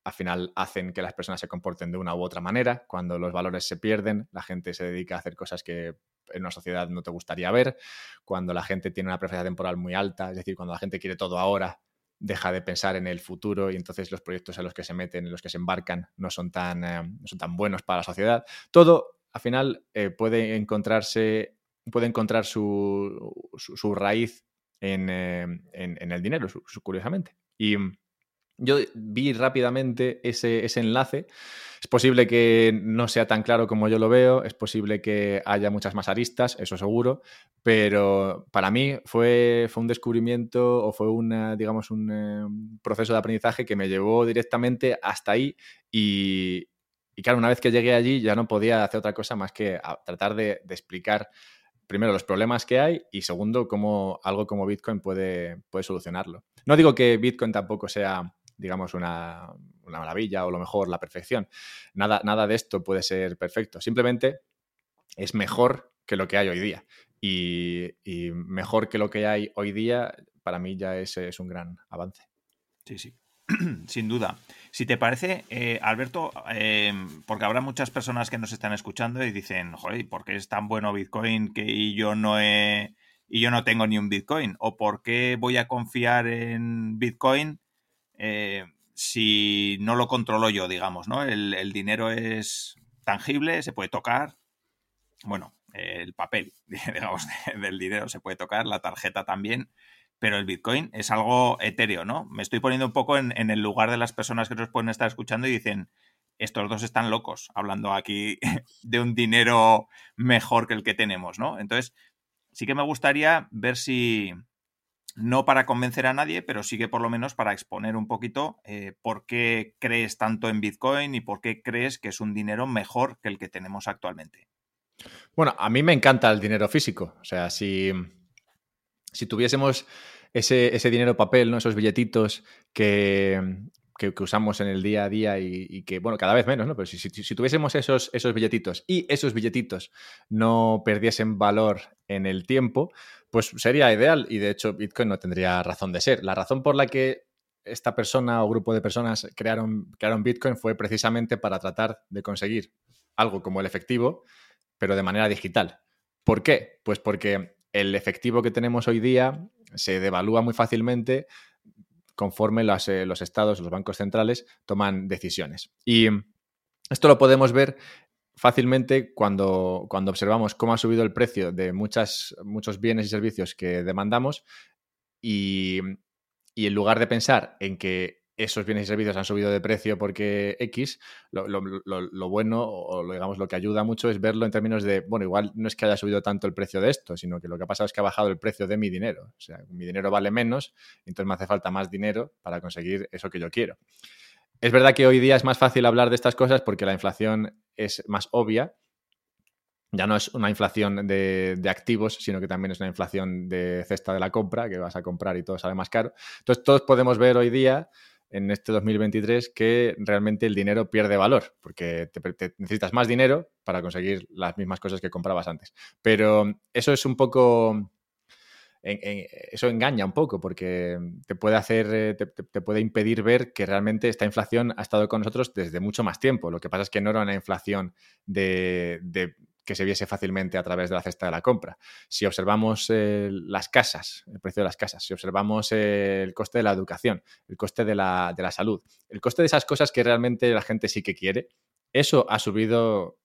al final hacen que las personas se comporten de una u otra manera. Cuando los valores se pierden, la gente se dedica a hacer cosas que en una sociedad no te gustaría ver. Cuando la gente tiene una preferencia temporal muy alta, es decir, cuando la gente quiere todo ahora, deja de pensar en el futuro y entonces los proyectos en los que se meten, en los que se embarcan, no son tan, eh, son tan buenos para la sociedad. Todo, al final, eh, puede encontrarse, puede encontrar su, su, raíz en, eh, en, el dinero, curiosamente. Y yo vi rápidamente ese, ese enlace es posible que no sea tan claro como yo lo veo, es posible que haya muchas más aristas, eso seguro, pero para mí fue, fue un descubrimiento o fue una, digamos, un eh, proceso de aprendizaje que me llevó directamente hasta ahí y, claro, una vez que llegué allí ya no podía hacer otra cosa más que tratar de, explicar primero, los problemas que hay y segundo, cómo algo como Bitcoin puede, puede solucionarlo. No digo que Bitcoin tampoco sea, digamos, una, maravilla o lo mejor, la perfección. Nada, nada de esto puede ser perfecto. Simplemente es mejor que lo que hay hoy día. Y, mejor que lo que hay hoy día, para mí ya es, es un gran avance. Sí, sí. Sin duda. Si te parece, eh, Alberto, em, porque habrá muchas personas que nos están escuchando y dicen, joder, ¿por qué es tan bueno Bitcoin que yo no he y yo no tengo ni un Bitcoin? ¿O por qué voy a confiar en Bitcoin eh, si no lo controlo yo, digamos, ¿no? El, dinero es tangible, se puede tocar. Bueno, el papel, digamos, del dinero se puede tocar, la tarjeta también pero el Bitcoin es algo etéreo, ¿no? Me estoy poniendo un poco en, el lugar de las personas que nos pueden estar escuchando y dicen, estos dos están locos, hablando aquí de un dinero mejor que el que tenemos, ¿no? Entonces, sí que me gustaría ver si, no para convencer a nadie, pero sí que por lo menos para exponer un poquito eh, por qué crees tanto en Bitcoin y por qué crees que es un dinero mejor que el que tenemos actualmente. Bueno, a mí me encanta el dinero físico. O sea, si, si tuviésemos ese, dinero papel, ¿no? esos billetitos que, usamos en el día a día y, que, bueno, cada vez menos, ¿no? Pero si, si, tuviésemos esos, esos billetitos y esos billetitos no perdiesen valor en el tiempo, pues sería ideal y de hecho Bitcoin no tendría razón de ser. La razón por la que esta persona o grupo de personas crearon, crearon Bitcoin fue precisamente para tratar de conseguir algo como el efectivo, pero de manera digital. ¿Por qué? Pues porque el efectivo que tenemos hoy día se devalúa muy fácilmente conforme eh, los estados, los bancos centrales toman decisiones. Y esto lo podemos ver fácilmente cuando, cuando observamos cómo ha subido el precio de muchos bienes y servicios que demandamos y, y en lugar de pensar en que esos bienes y servicios han subido de precio porque X, lo, bueno o digamos lo que ayuda mucho es verlo en términos de, bueno, igual no es que haya subido tanto el precio de esto, sino que lo que ha pasado es que ha bajado el precio de mi dinero. O sea, mi dinero vale menos, entonces me hace falta más dinero para conseguir eso que yo quiero. Es verdad que hoy día es más fácil hablar de estas cosas porque la inflación es más obvia. Ya no es una inflación de, activos, sino que también es una inflación de cesta de la compra, que vas a comprar y todo sale más caro. Entonces, todos podemos ver hoy día en este 2023 que realmente el dinero pierde valor, porque te, necesitas más dinero para conseguir las mismas cosas que comprabas antes. Pero eso es un poco... eso engaña un poco porque te puede hacer, eh, te, puede impedir ver que realmente esta inflación ha estado con nosotros desde mucho más tiempo. Lo que pasa es que no era una inflación de que se viese fácilmente a través de la cesta de la compra. Si observamos eh, las casas, el precio de las casas, si observamos eh, el coste de la educación, el coste de la, salud, el coste de esas cosas que realmente la gente sí que quiere, eso ha subido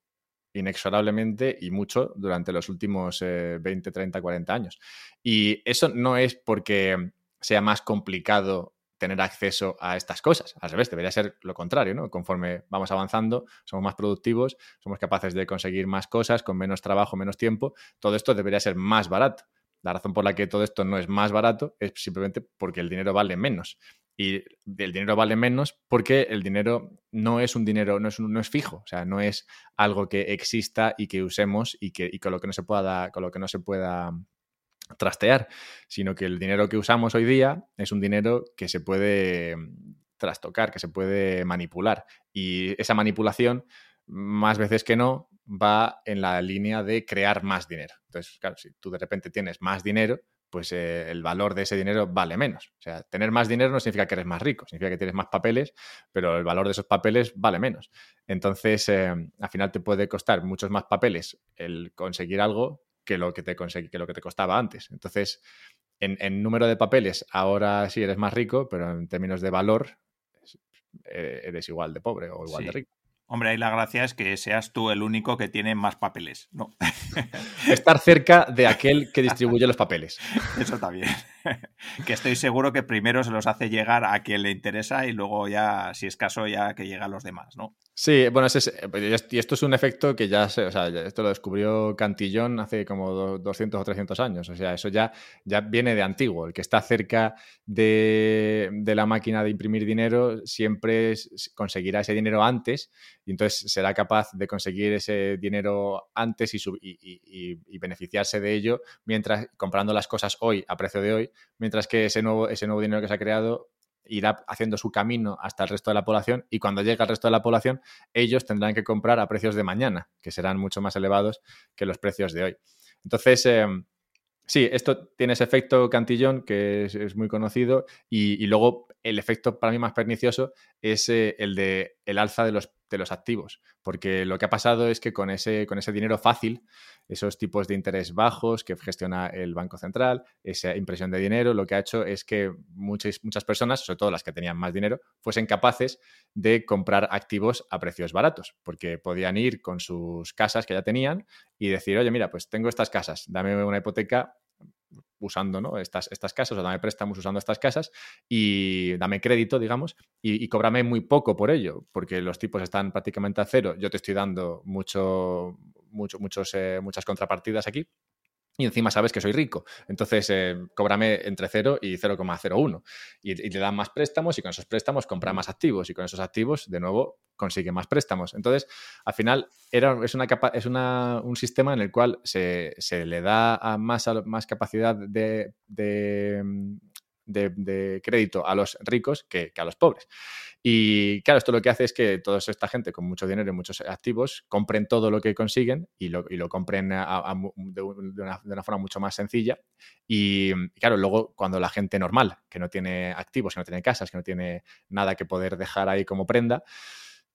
inexorablemente y mucho durante los últimos 20, 30, 40 años. Y eso no es porque sea más complicado tener acceso a estas cosas. Al revés, debería ser lo contrario, ¿no? Conforme vamos avanzando, somos más productivos, somos capaces de conseguir más cosas con menos trabajo, menos tiempo. Todo esto debería ser más barato. La razón por la que todo esto no es más barato es simplemente porque el dinero vale menos. Y el dinero vale menos porque el dinero no es un dinero, no es, no es fijo, o sea, no es algo que exista y que usemos y, que, y con lo que no se pueda, con lo que no se pueda trastear, sino que el dinero que usamos hoy día es un dinero que se puede trastocar, que se puede manipular. Y esa manipulación, más veces que no, va en la línea de crear más dinero. Entonces, claro, si tú de repente tienes más dinero, pues eh, el valor de ese dinero vale menos. O sea, tener más dinero no significa que eres más rico, significa que tienes más papeles, pero el valor de esos papeles vale menos. Entonces, eh, al final te puede costar muchos más papeles el conseguir algo que lo que te conseguí, que lo que te costaba antes. Entonces, en, número de papeles, ahora sí eres más rico, pero en términos de valor, eh, eres igual de pobre o igual de rico. Hombre, ahí la gracia es que seas tú el único que tiene más papeles, ¿no? Estar cerca de aquel que distribuye los papeles. Eso está bien. que estoy seguro que primero se los hace llegar a quien le interesa y luego ya, si es caso, ya que llega a los demás, ¿no? Sí, bueno, y esto es un efecto que ya se, o sea, esto lo descubrió Cantillón hace como 200 o 300 años, o sea, eso ya, ya viene de antiguo. El que está cerca de, la máquina de imprimir dinero siempre conseguirá ese dinero antes y entonces será capaz de conseguir ese dinero antes y, y beneficiarse de ello mientras comprando las cosas hoy a precio de hoy, mientras que ese nuevo, ese nuevo dinero que se ha creado irá haciendo su camino hasta el resto de la población y cuando llegue al resto de la población, ellos tendrán que comprar a precios de mañana, que serán mucho más elevados que los precios de hoy. Entonces, em, sí, esto tiene ese efecto cantillón que es, muy conocido y, luego el efecto para mí más pernicioso es eh, el de el alza de los de los activos, porque lo que ha pasado es que con ese, con ese dinero fácil, esos tipos de interés bajos que gestiona el Banco Central, esa impresión de dinero, lo que ha hecho es que muchas, muchas personas, sobre todo las que tenían más dinero, fuesen capaces de comprar activos a precios baratos, porque podían ir con sus casas que ya tenían y decir, oye, mira, pues tengo estas casas, dame una hipoteca usando ¿no? estas, estas casas o dame préstamos usando estas casas y dame crédito, digamos, y, y cóbrame muy poco por ello, porque los tipos están prácticamente a cero. Yo te estoy dando mucho, mucho, muchos, eh, muchas contrapartidas aquí y encima sabes que soy rico. Entonces, eh, cóbrame entre 0 y 0,01. Y, y, le dan más préstamos y con esos préstamos compra más activos y con esos activos, de nuevo, consigue más préstamos. Entonces, al final, era, es, una capa, es una, un sistema en el cual se, se le da a más, más capacidad de, de, crédito a los ricos que, a los pobres. Y claro, esto lo que hace es que toda esta gente con mucho dinero y muchos activos compren todo lo que consiguen y lo, y lo compren de, una, forma mucho más sencilla. Y, claro, luego cuando la gente normal, que no tiene activos, que no tiene casas, que no tiene nada que poder dejar ahí como prenda,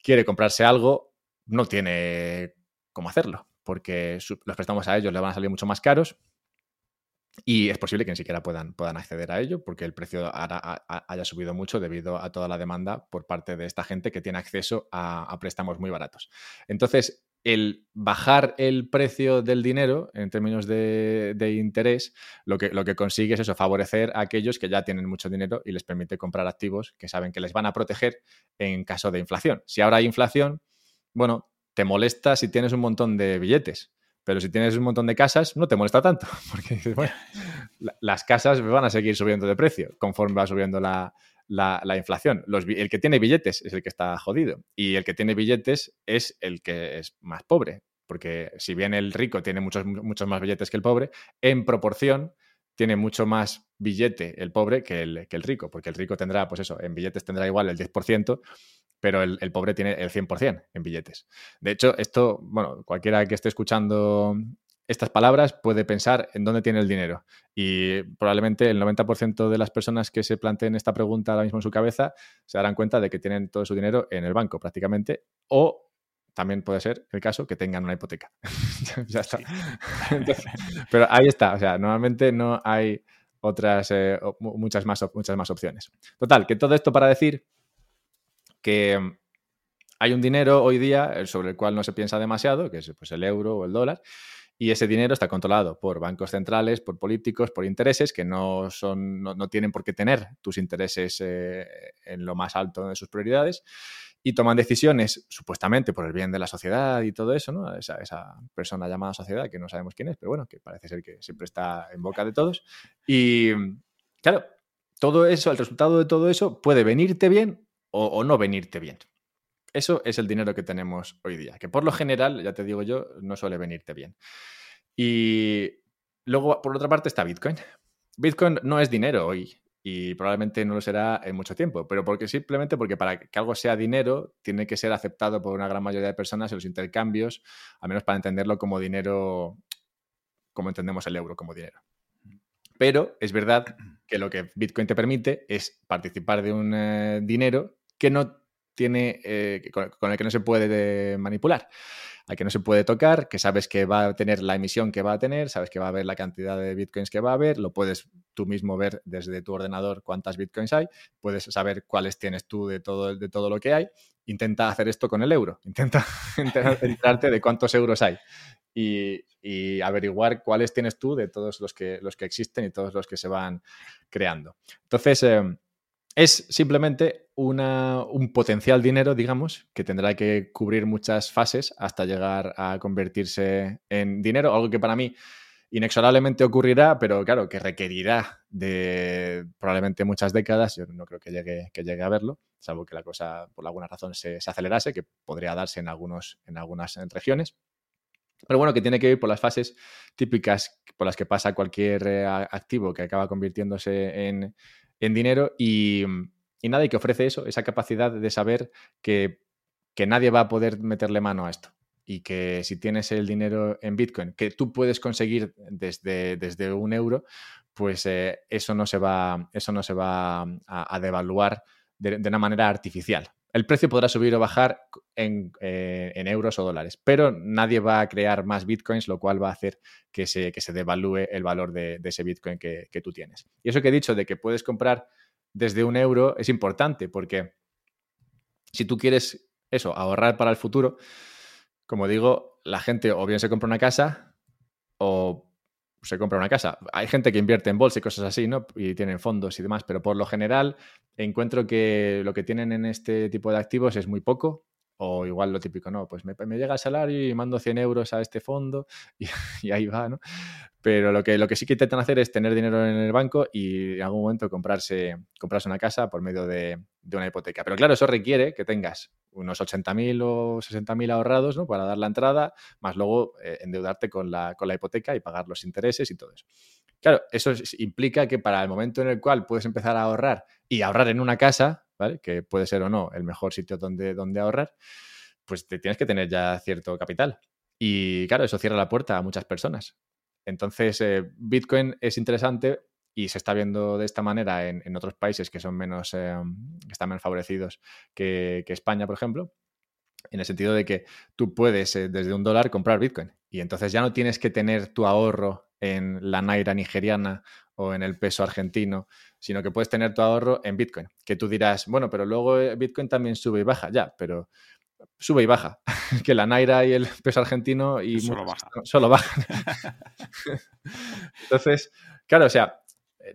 quiere comprarse algo, no tiene cómo hacerlo, porque los préstamos a ellos le van a salir mucho más caros y es posible que ni siquiera puedan, puedan acceder a ello porque el precio haya subido mucho debido a toda la demanda por parte de esta gente que tiene acceso a, préstamos muy baratos. Entonces, el bajar el precio del dinero en términos de, interés, lo que, lo que consigue es eso, favorecer a aquellos que ya tienen mucho dinero y les permite comprar activos que saben que les van a proteger en caso de inflación. Si ahora hay inflación, bueno, te molesta si tienes un montón de billetes pero si tienes un montón de casas, no te molesta tanto, porque bueno, las casas van a seguir subiendo de precio conforme va subiendo la, inflación. el que tiene billetes es el que está jodido y el que tiene billetes es el que es más pobre, porque si bien el rico tiene muchos, muchos más billetes que el pobre, en proporción tiene mucho más billete el pobre que el, que el rico, porque el rico tendrá, pues eso, en billetes tendrá igual el 10%, pero el, pobre tiene el 100% en billetes. De hecho, esto, bueno, cualquiera que esté escuchando estas palabras puede pensar en dónde tiene el dinero. Y probablemente el 90% de las personas que se planteen esta pregunta ahora mismo en su cabeza se darán cuenta de que tienen todo su dinero en el banco prácticamente. O también puede ser el caso que tengan una hipoteca. ya está. pero ahí está. O sea, normalmente no hay otras, eh, muchas, más, muchas más opciones. Total, que todo esto para decir que mm, hay un dinero hoy día eh, sobre el cual no se piensa demasiado, que es pues, el euro o el dólar, y ese dinero está controlado por bancos centrales, por políticos, por intereses que no, son, no, tienen por qué tener tus intereses eh, en lo más alto de sus prioridades y toman decisiones supuestamente por el bien de la sociedad y todo eso, ¿no? Esa, esa, persona llamada sociedad que no sabemos quién es, pero bueno, que parece ser que siempre está en boca de todos. Y claro, todo eso, el resultado de todo eso puede venirte bien o, no venirte bien. Eso es el dinero que tenemos hoy día, que por lo general, ya te digo yo, no suele venirte bien. Y luego, por otra parte, está Bitcoin. Bitcoin no es dinero hoy y probablemente no lo será en mucho tiempo, pero porque simplemente porque para que algo sea dinero tiene que ser aceptado por una gran mayoría de personas en los intercambios, al menos para entenderlo como dinero, como entendemos el euro como dinero. Pero es verdad que lo que Bitcoin te permite es participar de un eh, dinero que no tiene, eh, con, el que no se puede manipular, al que no se puede tocar, que sabes que va a tener la emisión que va a tener, sabes que va a haber la cantidad de bitcoins que va a haber, lo puedes tú mismo ver desde tu ordenador cuántas bitcoins hay, puedes saber cuáles tienes tú de todo, de todo lo que hay. Intenta hacer esto con el euro, intenta enterarte de cuántos euros hay. y, averiguar cuáles tienes tú de todos los que, los que existen y todos los que se van creando. Entonces, em, es simplemente un potencial dinero, digamos, que tendrá que cubrir muchas fases hasta llegar a convertirse en dinero, algo que para mí inexorablemente ocurrirá, pero claro, que requerirá de probablemente muchas décadas. Yo no creo que llegue, que llegue a verlo, salvo que la cosa por alguna razón se, acelerase, que podría darse en, algunos, en algunas regiones. Pero bueno, que tiene que ir por las fases típicas por las que pasa cualquier eh, activo que acaba convirtiéndose en, dinero y, y, nada, y que ofrece eso, esa capacidad de saber que, que nadie va a poder meterle mano a esto y que si tienes el dinero en Bitcoin que tú puedes conseguir desde, desde un euro, pues eh, eso, no se va, eso no se va a, devaluar de, una manera artificial. El precio podrá subir o bajar en, eh, euros o dólares, pero nadie va a crear más bitcoins, lo cual va a hacer que se, que se devalúe el valor de, ese bitcoin que, que tú tienes. Y eso que he dicho de que puedes comprar desde un euro es importante porque si tú quieres eso, ahorrar para el futuro, como digo, la gente o bien se compra una casa o se compra una casa. Hay gente que invierte en bolsa y cosas así, ¿no? Y tienen fondos y demás, pero por lo general encuentro que lo que tienen en este tipo de activos es muy poco o igual lo típico, no, pues me, llega el salario y mando 100 euros a este fondo y, ahí va, ¿no? Pero lo que, lo que sí que intentan hacer es tener dinero en el banco y en algún momento comprarse, comprarse una casa por medio de, una hipoteca. Pero claro, eso requiere que tengas unos 80.000 o 60.000 ahorrados ¿no? para dar la entrada, más luego eh, endeudarte con la, con la hipoteca y pagar los intereses y todo eso. Claro, eso implica que para el momento en el cual puedes empezar a ahorrar y ahorrar en una casa, que puede ser o no el mejor sitio donde, donde ahorrar, pues te tienes que tener ya cierto capital. Y claro, eso cierra la puerta a muchas personas. Entonces, eh, Bitcoin es interesante y se está viendo de esta manera en, otros países que son menos, eh, están menos favorecidos que, España, por ejemplo, en el sentido de que tú puedes eh, desde un dólar comprar Bitcoin y entonces ya no tienes que tener tu ahorro en la naira nigeriana o en el peso argentino, sino que puedes tener tu ahorro en Bitcoin. Que tú dirás, bueno, pero luego eh, Bitcoin también sube y baja, ya, pero sube y baja. que la naira y el peso argentino y solo baja. Solo baja. Entonces, claro, o sea,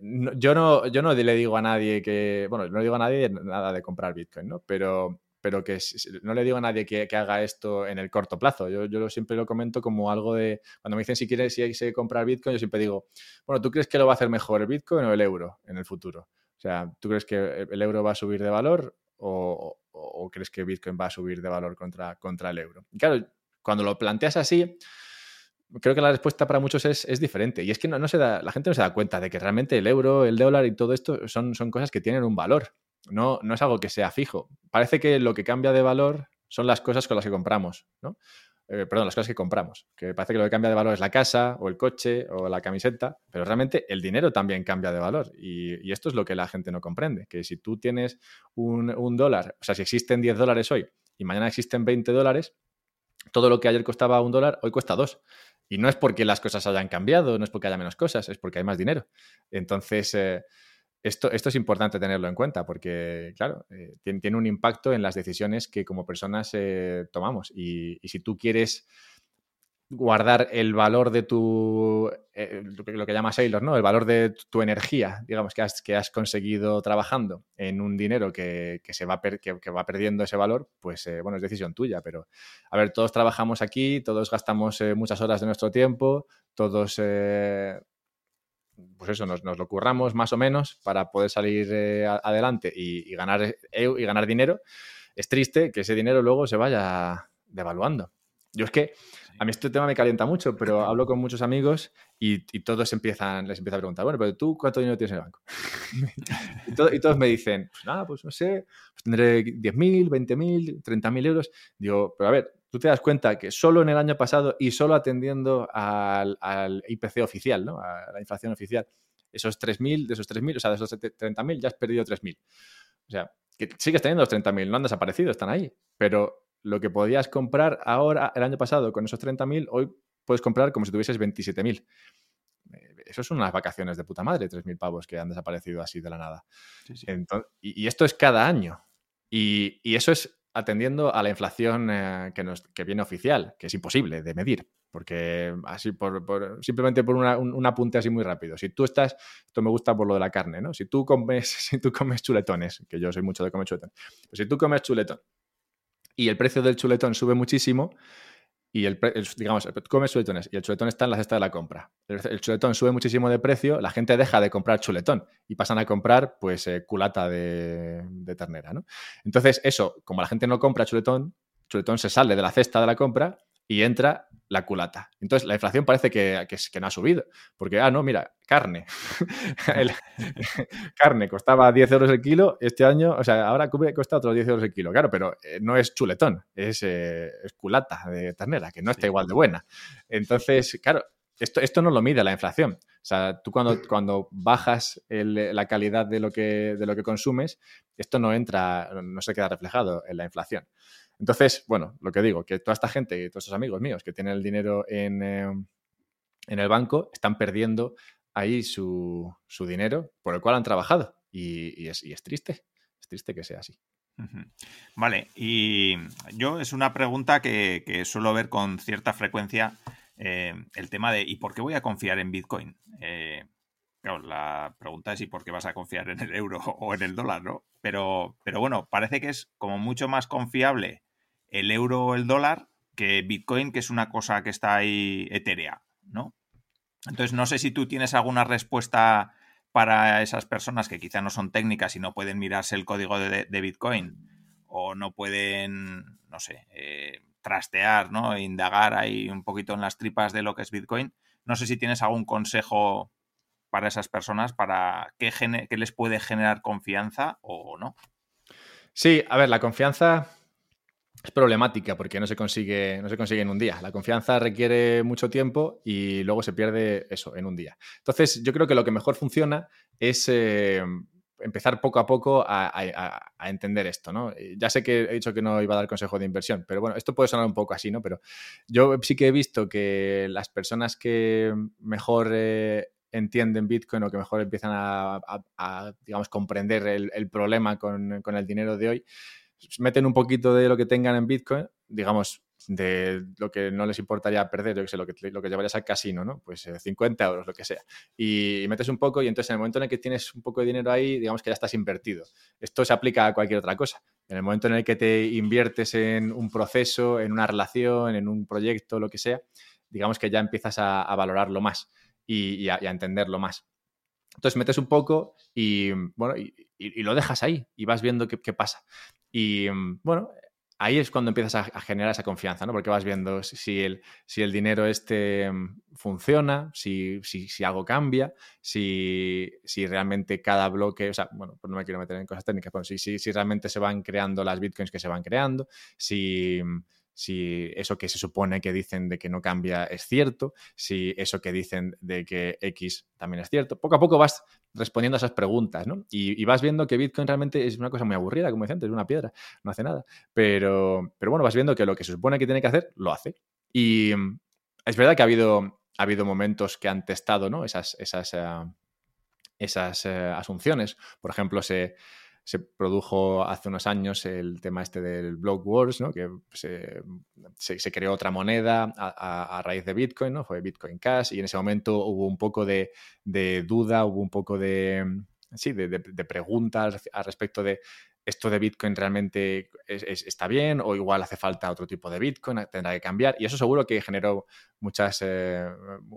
yo no, yo no le digo a nadie que, bueno, no le digo a nadie nada de comprar Bitcoin, ¿no? Pero pero que no le digo a nadie que, haga esto en el corto plazo. Yo, yo, siempre lo comento como algo de, cuando me dicen si quieres si hay que comprar Bitcoin, yo siempre digo, bueno, ¿tú crees que lo va a hacer mejor el Bitcoin o el euro en el futuro? O sea, ¿tú crees que el euro va a subir de valor o, crees que Bitcoin va a subir de valor contra, contra el euro? Y claro, cuando lo planteas así, creo que la respuesta para muchos es, diferente. Y es que no, se da, la gente no se da cuenta de que realmente el euro, el dólar y todo esto son, son cosas que tienen un valor. No, no es algo que sea fijo. Parece que lo que cambia de valor son las cosas con las que compramos, ¿no? Eh, perdón, las cosas que compramos. Que parece que lo que cambia de valor es la casa o el coche o la camiseta, pero realmente el dinero también cambia de valor. Y, esto es lo que la gente no comprende, que si tú tienes un, dólar, o sea, si existen 10 dólares hoy y mañana existen 20 dólares, todo lo que ayer costaba un dólar, hoy cuesta dos. Y no es porque las cosas hayan cambiado, no es porque haya menos cosas, es porque hay más dinero. Entonces, eh, esto, esto, es importante tenerlo en cuenta porque, claro, eh, tiene, un impacto en las decisiones que como personas eh, tomamos. Y, si tú quieres guardar el valor de tu, eh, lo que llamas Sailor, ¿no? El valor de tu energía, digamos, que has, que has conseguido trabajando en un dinero que, se va, que, va perdiendo ese valor, pues, bueno, es decisión tuya. Pero, a ver, todos trabajamos aquí, todos gastamos muchas horas de nuestro tiempo, todos pues eso, nos, lo curramos más o menos para poder salir eh, adelante y, ganar, y ganar dinero, es triste que ese dinero luego se vaya devaluando. Yo es que a mí este tema me calienta mucho, pero hablo con muchos amigos y, todos empiezan, les empieza a preguntar, bueno, pero tú cuánto dinero tienes en el banco? y, todos me dicen, pues nada, pues no sé, pues tendré 10.000, 20.000, 30.000 euros. Digo, pero a ver, tú te das cuenta que solo en el año pasado y solo atendiendo al, IPC oficial, ¿no? a la inflación oficial, esos 3.000, de esos 3.000, o sea, de esos 30.000 ya has perdido 3.000. O sea, que sigues teniendo los 30.000, no han desaparecido, están ahí. Pero lo que podías comprar ahora, el año pasado, con esos 30.000, hoy puedes comprar como si tuvieses 27.000. Eh, eso son unas vacaciones de puta madre, 3.000 pavos que han desaparecido así de la nada. y, esto es cada año. Y, y, eso es atendiendo a la inflación eh, que, viene oficial, que es imposible de medir. Porque así, por, simplemente por un, apunte así muy rápido. Si tú estás, esto me gusta por lo de la carne, ¿no? Si tú comes, si tú comes chuletones, que yo soy mucho de comer chuletón, pues si tú comes chuletón y el precio del chuletón sube muchísimo, y el, digamos, comes chuletones y el chuletón está en la cesta de la compra. El, chuletón sube muchísimo de precio, la gente deja de comprar chuletón y pasan a comprar pues eh, culata de, de, ternera, ¿no? Entonces, eso, como la gente no compra chuletón, chuletón se sale de la cesta de la compra y entra la culata. Entonces, la inflación parece que, que, no ha subido, porque, ah, no, mira, carne. carne costaba 10 euros el kilo, este año, o sea, ahora cuesta otros 10 euros el kilo, claro, pero eh, no es chuletón, es, eh, es, culata de ternera, que no está igual de buena. Entonces, claro, esto, esto no lo mide la inflación. O sea, tú cuando, cuando bajas la calidad de lo, que, de lo que consumes, esto no entra, no se queda reflejado en la inflación. Entonces, bueno, lo que digo, que toda esta gente, todos estos amigos míos que tienen el dinero en, eh, en el banco, están perdiendo ahí su, su, dinero por el cual han trabajado. Y, es, y, es, triste, es triste que sea así. Vale, y yo es una pregunta que, que suelo ver con cierta frecuencia, eh, el tema de ¿y por qué voy a confiar en Bitcoin? Eh, claro, la pregunta es ¿y por qué vas a confiar en el euro o en el dólar? ¿no? Pero, pero bueno, parece que es como mucho más confiable el euro o el dólar que Bitcoin, que es una cosa que está ahí etérea, ¿no? Entonces, no sé si tú tienes alguna respuesta para esas personas que quizá no son técnicas y no pueden mirarse el código de, Bitcoin o no pueden, no sé, eh, trastear, ¿no? E indagar ahí un poquito en las tripas de lo que es Bitcoin. No sé si tienes algún consejo para esas personas para qué, qué les puede generar confianza o no. Sí, a ver, la confianza es problemática porque no se, consigue, no se consigue en un día. La confianza requiere mucho tiempo y luego se pierde eso en un día. Entonces, yo creo que lo que mejor funciona es eh, empezar poco a poco a, entender esto, ¿no? Ya sé que he dicho que no iba a dar consejo de inversión, pero bueno, esto puede sonar un poco así, ¿no? Pero yo sí que he visto que las personas que mejor eh, entienden Bitcoin o que mejor empiezan a, digamos, comprender el, problema con, con el dinero de hoy, meten un poquito de lo que tengan en Bitcoin, digamos, de lo que no les importaría perder, yo que sé, lo que, lo que llevarías al casino, ¿no? Pues 50 eh, euros, lo que sea. Y, metes un poco y entonces en el momento en el que tienes un poco de dinero ahí, digamos que ya estás invertido. Esto se aplica a cualquier otra cosa. En el momento en el que te inviertes en un proceso, en una relación, en un proyecto, lo que sea, digamos que ya empiezas a, valorarlo más y, a, entenderlo más. Entonces metes un poco y, bueno, y, lo dejas ahí y vas viendo qué, pasa. Y mm, bueno, ahí es cuando empiezas a, generar esa confianza, ¿no? Porque vas viendo si el, si el dinero este mm, funciona, si, si, algo cambia, si, si, realmente cada bloque, o sea, bueno, pues no me quiero meter en cosas técnicas, pero si, realmente se van creando las bitcoins que se van creando, si mm, si eso que se supone que dicen de que no cambia es cierto, si eso que dicen de que X también es cierto. Poco a poco vas respondiendo a esas preguntas, ¿no? Y, vas viendo que Bitcoin realmente es una cosa muy aburrida, como decía antes, es una piedra, no hace nada. Pero, pero bueno, vas viendo que lo que se supone que tiene que hacer, lo hace. Y mm, es verdad que ha habido, ha habido momentos que han testado, ¿no? Esas, esas, eh, esas eh, asunciones. Por ejemplo, se se produjo hace unos años el tema este del Block Wars, ¿no? que se, se, creó otra moneda a, raíz de Bitcoin, ¿no? fue Bitcoin Cash, y en ese momento hubo un poco de, de duda, hubo un poco de, sí, de, de, preguntas al respecto de esto de Bitcoin realmente está bien o igual hace falta otro tipo de Bitcoin, tendrá que cambiar. Y eso seguro que generó muchas, eh,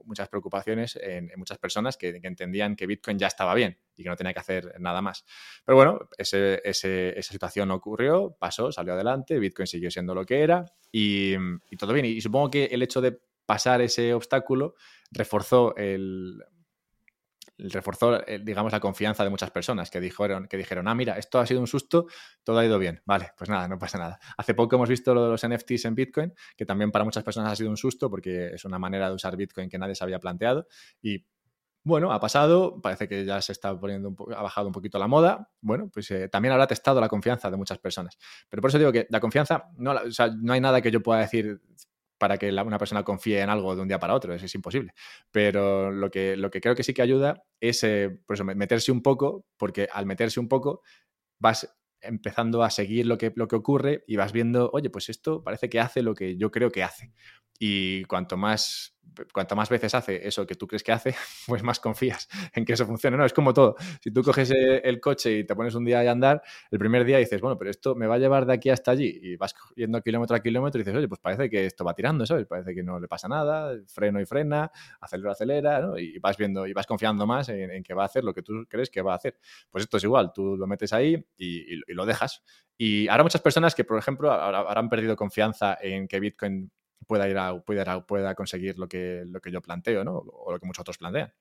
muchas preocupaciones en, muchas personas que, entendían que Bitcoin ya estaba bien y que no tenía que hacer nada más. Pero bueno, esa situación ocurrió, pasó, salió adelante, Bitcoin siguió siendo lo que era y todo bien. Y supongo que el hecho de pasar ese obstáculo reforzó el, reforzó, eh, digamos, la confianza de muchas personas que dijeron, que dijeron, ah, mira, esto ha sido un susto, todo ha ido bien. Vale, pues nada, no pasa nada. Hace poco hemos visto lo de los NFTs en Bitcoin, que también para muchas personas ha sido un susto porque es una manera de usar Bitcoin que nadie se había planteado y bueno, ha pasado, parece que ya se está poniendo un ha bajado un poquito la moda. Bueno, pues eh, también habrá testado la confianza de muchas personas. Pero por eso digo que la confianza, no, o sea, no hay nada que yo pueda decir para que una persona confíe en algo de un día para otro, eso es imposible. Pero lo que, lo que creo que sí que ayuda es eh, meterse un poco, porque al meterse un poco vas empezando a seguir lo que, lo que ocurre y vas viendo, oye, pues esto parece que hace lo que yo creo que hace. Y cuanto más, cuanto más veces hace eso que tú crees que hace, pues más confías en que eso funcione. No, es como todo. Si tú coges eh, el coche y te pones un día a andar, el primer día dices, bueno, pero esto me va a llevar de aquí hasta allí. Y vas yendo kilómetro a kilómetro y dices, oye, pues parece que esto va tirando, ¿sabes? Parece que no le pasa nada, freno y frena, acelera, acelera, ¿no? Y vas viendo y vas confiando más en, que va a hacer lo que tú crees que va a hacer. Pues esto es igual, tú lo metes ahí y, lo dejas. Y ahora muchas personas que, por ejemplo, habrán perdido confianza en que Bitcoin pueda ir a, pueda, pueda conseguir lo que, lo que yo planteo, ¿no? O lo que muchos otros plantean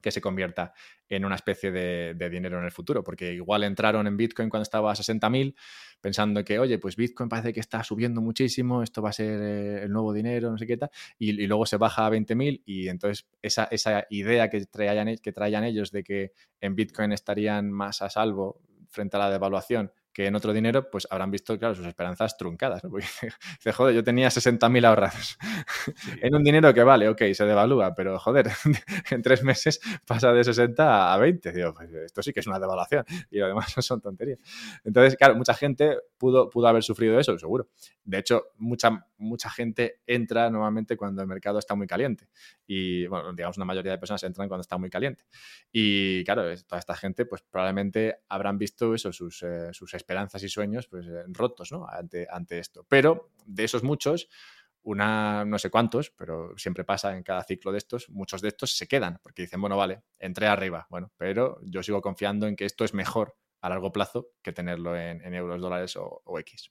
que se convierta en una especie de, dinero en el futuro, porque igual entraron en Bitcoin cuando estaba a 60.000 pensando que, oye, pues Bitcoin parece que está subiendo muchísimo, esto va a ser eh, el nuevo dinero, no sé qué tal, y, luego se baja a 20.000 y entonces esa, esa idea que traían, que traían ellos de que en Bitcoin estarían más a salvo frente a la devaluación que en otro dinero, pues habrán visto, claro, sus esperanzas truncadas. ¿no? Porque dice, joder, yo tenía 60.000 ahorrados en un dinero que vale, ok, se devalúa, pero joder, en tres meses pasa de 60 a 20. Digo, pues esto sí que es una devaluación y lo demás son tonterías. Entonces, claro, mucha gente pudo, pudo haber sufrido eso, seguro. De hecho, mucha, mucha gente entra normalmente cuando el mercado está muy caliente. Y, bueno, digamos, una mayoría de personas entran cuando está muy caliente. Y, claro, toda esta gente, pues probablemente habrán visto eso, sus, eh, sus esperanzas y sueños pues, eh, rotos ¿no? ante, ante esto. Pero de esos muchos, una, no sé cuántos, pero siempre pasa en cada ciclo de estos, muchos de estos se quedan porque dicen, bueno, vale, entré arriba, bueno, pero yo sigo confiando en que esto es mejor a largo plazo que tenerlo en, euros, dólares o, X.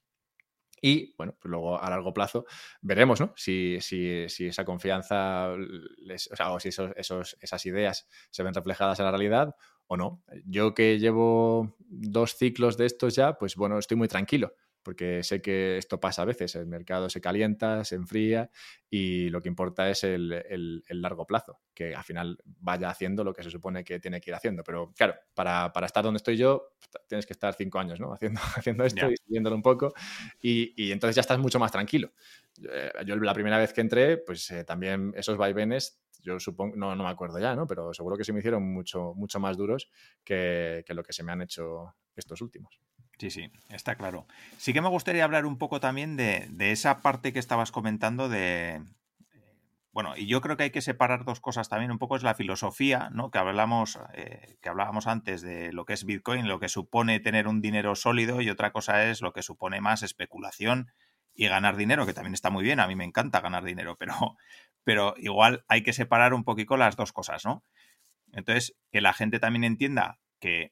Y bueno, pues luego a largo plazo veremos ¿no? si, si, si esa confianza o, o si esos, esos, esas ideas se ven reflejadas en la realidad o no. Yo que llevo dos ciclos de estos ya, pues bueno, estoy muy tranquilo, porque sé que esto pasa a veces, el mercado se calienta, se enfría y lo que importa es el, largo plazo, que al final vaya haciendo lo que se supone que tiene que ir haciendo. Pero claro, para, estar donde estoy yo, tienes que estar cinco años ¿no? haciendo, haciendo esto y siguiéndolo un poco y, entonces ya estás mucho más tranquilo. Eh, yo la primera vez que entré, pues eh, también esos vaivenes yo supongo, no, no me acuerdo ya, ¿no? Pero seguro que se me hicieron mucho, mucho más duros que, lo que se me han hecho estos últimos. Sí, sí, está claro. Sí que me gustaría hablar un poco también de, esa parte que estabas comentando de, bueno, y yo creo que hay que separar dos cosas también. Un poco es la filosofía, ¿no? Que hablamos, eh, que hablábamos antes de lo que es Bitcoin, lo que supone tener un dinero sólido, y otra cosa es lo que supone más especulación y ganar dinero, que también está muy bien. A mí me encanta ganar dinero, pero, pero igual hay que separar un poquito las dos cosas, ¿no? Entonces, que la gente también entienda que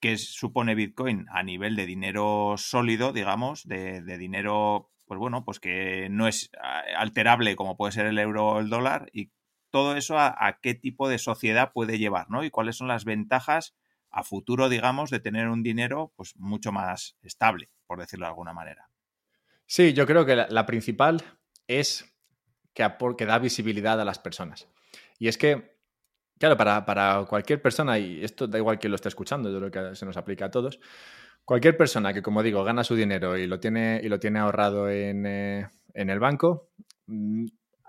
qué supone Bitcoin a nivel de dinero sólido, digamos, de, dinero, pues bueno, pues que no es ah, alterable como puede ser el euro o el dólar y todo eso a, qué tipo de sociedad puede llevar, ¿no? Y cuáles son las ventajas a futuro, digamos, de tener un dinero pues mucho más estable, por decirlo de alguna manera. Sí, yo creo que la principal es que, da visibilidad a las personas. Y es que, claro, para, cualquier persona, y esto da igual que lo esté escuchando, yo creo que se nos aplica a todos, cualquier persona que, como digo, gana su dinero y lo tiene, y lo tiene ahorrado en, eh, el banco, mm,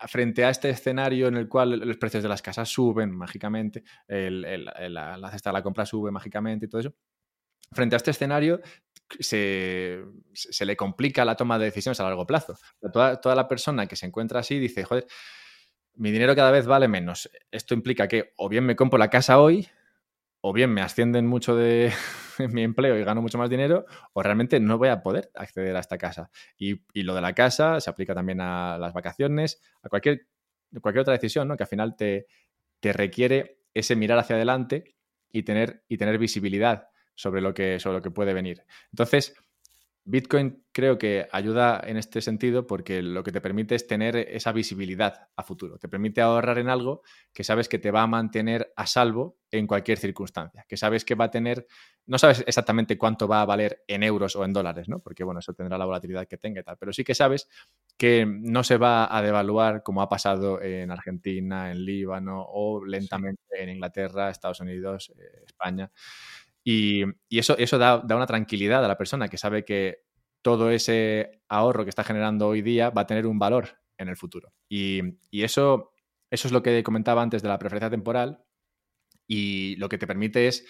frente a este escenario en el cual los precios de las casas suben mágicamente, la, cesta de la compra sube mágicamente y todo eso, frente a este escenario se, le complica la toma de decisiones a largo plazo. Toda, toda la persona que se encuentra así dice, joder, mi dinero cada vez vale menos. Esto implica que o bien me compro la casa hoy, o bien me ascienden mucho de mi empleo y gano mucho más dinero, o realmente no voy a poder acceder a esta casa. Y, lo de la casa se aplica también a las vacaciones, a cualquier, cualquier otra decisión, ¿no? Que al final te, te requiere ese mirar hacia adelante y tener, y tener visibilidad sobre lo que, sobre lo que puede venir. Entonces, Bitcoin creo que ayuda en este sentido porque lo que te permite es tener esa visibilidad a futuro. Te permite ahorrar en algo que sabes que te va a mantener a salvo en cualquier circunstancia. Que sabes que va a tener, no sabes exactamente cuánto va a valer en euros o en dólares, ¿no? Porque bueno, eso tendrá la volatilidad que tenga y tal. Pero sí que sabes que no se va a devaluar como ha pasado en Argentina, en Líbano o lentamente en Inglaterra, Estados Unidos, eh, España. Y, eso, eso da, una tranquilidad a la persona que sabe que todo ese ahorro que está generando hoy día va a tener un valor en el futuro. Y, eso, eso es lo que comentaba antes de la preferencia temporal y lo que te permite es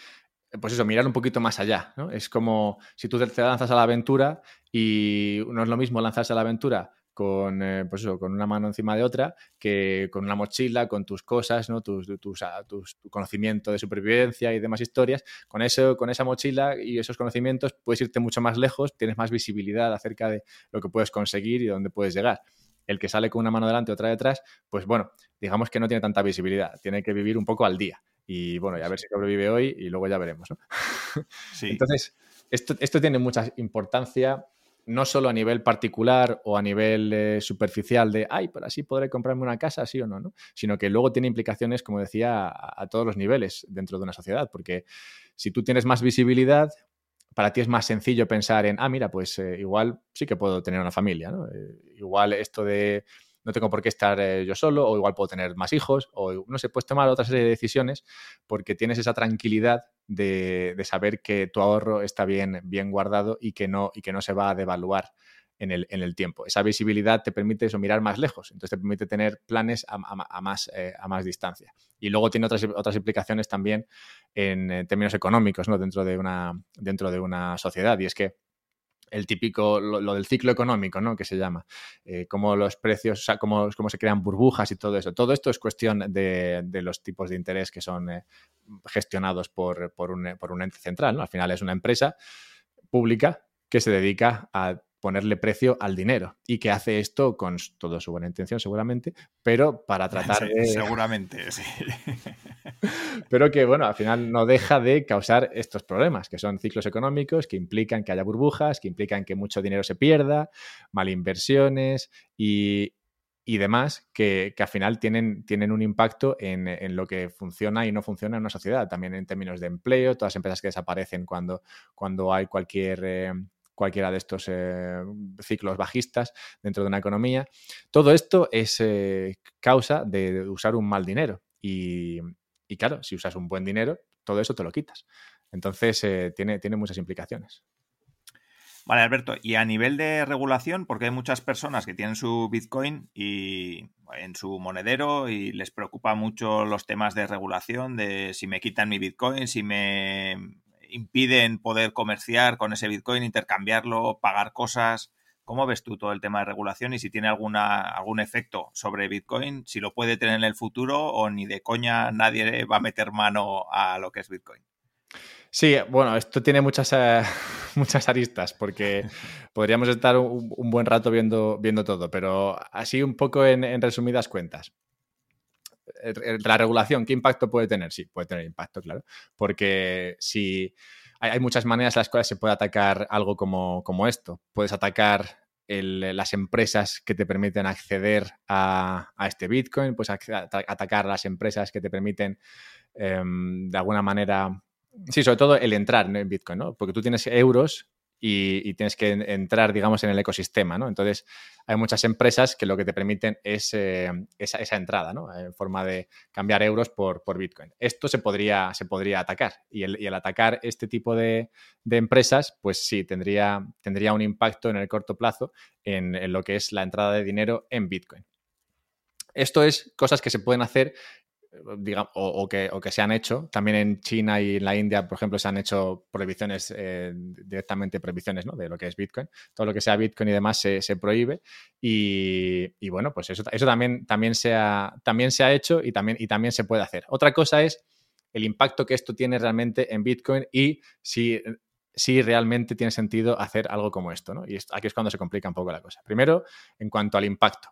pues eso, mirar un poquito más allá, ¿no? Es como si tú te lanzas a la aventura y no es lo mismo lanzarse a la aventura con, eh, pues eso, con una mano encima de otra que con una mochila, con tus cosas, ¿no? tus, tus, ah, tu conocimiento de supervivencia y demás historias. Con, eso, con esa mochila y esos conocimientos puedes irte mucho más lejos, tienes más visibilidad acerca de lo que puedes conseguir y dónde puedes llegar. El que sale con una mano delante y otra detrás, pues bueno, digamos que no tiene tanta visibilidad, tiene que vivir un poco al día. Y bueno, ya a ver si sobrevive hoy y luego ya veremos. Entonces, esto, esto tiene mucha importancia no solo a nivel particular o a nivel eh, superficial de, ay, pero así podré comprarme una casa, sí o no, ¿no? Sino que luego tiene implicaciones, como decía, a, todos los niveles dentro de una sociedad, porque si tú tienes más visibilidad, para ti es más sencillo pensar en, ah, mira, pues eh, igual sí que puedo tener una familia, ¿no? Eh, igual esto de no tengo por qué estar eh, yo solo, o igual puedo tener más hijos, o no sé, puedes tomar otra serie de decisiones porque tienes esa tranquilidad de, saber que tu ahorro está bien, bien guardado y que, no, y que no se va a devaluar en el, en el, tiempo. Esa visibilidad te permite eso, mirar más lejos, entonces te permite tener planes a, más, eh, a más distancia. Y luego tiene otras, otras implicaciones también en, términos económicos ¿no? dentro, de una, dentro de una sociedad, y es que el típico, lo, del ciclo económico, ¿no? Que se llama. Eh, cómo los precios, o sea, cómo, se crean burbujas y todo eso. Todo esto es cuestión de, los tipos de interés que son eh, gestionados por, por, un, por un ente central, ¿no? Al final es una empresa pública que se dedica a ponerle precio al dinero y que hace esto con toda su buena intención seguramente, pero para tratar de... Seguramente, sí. pero que, bueno, al final no deja de causar estos problemas, que son ciclos económicos que implican que haya burbujas, que implican que mucho dinero se pierda, malinversiones y, y demás que, que, al final tienen, tienen un impacto en, en, lo que funciona y no funciona en una sociedad, también en términos de empleo, todas las empresas que desaparecen cuando, cuando hay cualquier... Eh, cualquiera de estos eh, ciclos bajistas dentro de una economía. Todo esto es eh, causa de usar un mal dinero. Y, claro, si usas un buen dinero, todo eso te lo quitas. Entonces, eh, tiene, tiene muchas implicaciones. Vale, Alberto, y a nivel de regulación, porque hay muchas personas que tienen su Bitcoin y en su monedero y les preocupa mucho los temas de regulación, de si me quitan mi Bitcoin, si me impiden poder comerciar con ese Bitcoin, intercambiarlo, pagar cosas. ¿Cómo ves tú todo el tema de regulación y si tiene alguna, algún efecto sobre Bitcoin? Si lo puede tener en el futuro o ni de coña nadie va a meter mano a lo que es Bitcoin. Sí, bueno, esto tiene muchas, eh, muchas aristas porque podríamos estar un, buen rato viendo, viendo todo, pero así un poco en resumidas cuentas. La regulación, ¿qué impacto puede tener? Sí, puede tener impacto, claro. Porque si hay, muchas maneras en las cuales se puede atacar algo como, esto. Puedes atacar las empresas que te permiten acceder a, este Bitcoin, puedes atacar las empresas que te permiten em, de alguna manera, sí, sobre todo el entrar en Bitcoin, ¿no? Porque tú tienes euros y, tienes que entrar, digamos, en el ecosistema, ¿no? Entonces, hay muchas empresas que lo que te permiten es eh, esa, entrada, ¿no? En forma de cambiar euros por, Bitcoin. Esto se podría, se podría atacar y el, atacar este tipo de, empresas, pues sí, tendría, tendría un impacto en el corto plazo en lo que es la entrada de dinero en Bitcoin. Esto es cosas que se pueden hacer digamos, o, que, se han hecho. También en China y en la India, por ejemplo, se han hecho prohibiciones, eh, directamente prohibiciones ¿no? de lo que es Bitcoin. Todo lo que sea Bitcoin y demás se, prohíbe. Y, bueno, pues eso, eso también, también, se ha, también se ha hecho y también, y también se puede hacer. Otra cosa es el impacto que esto tiene realmente en Bitcoin y si si realmente tiene sentido hacer algo como esto, ¿no? Y aquí es cuando se complica un poco la cosa. Primero, en cuanto al impacto.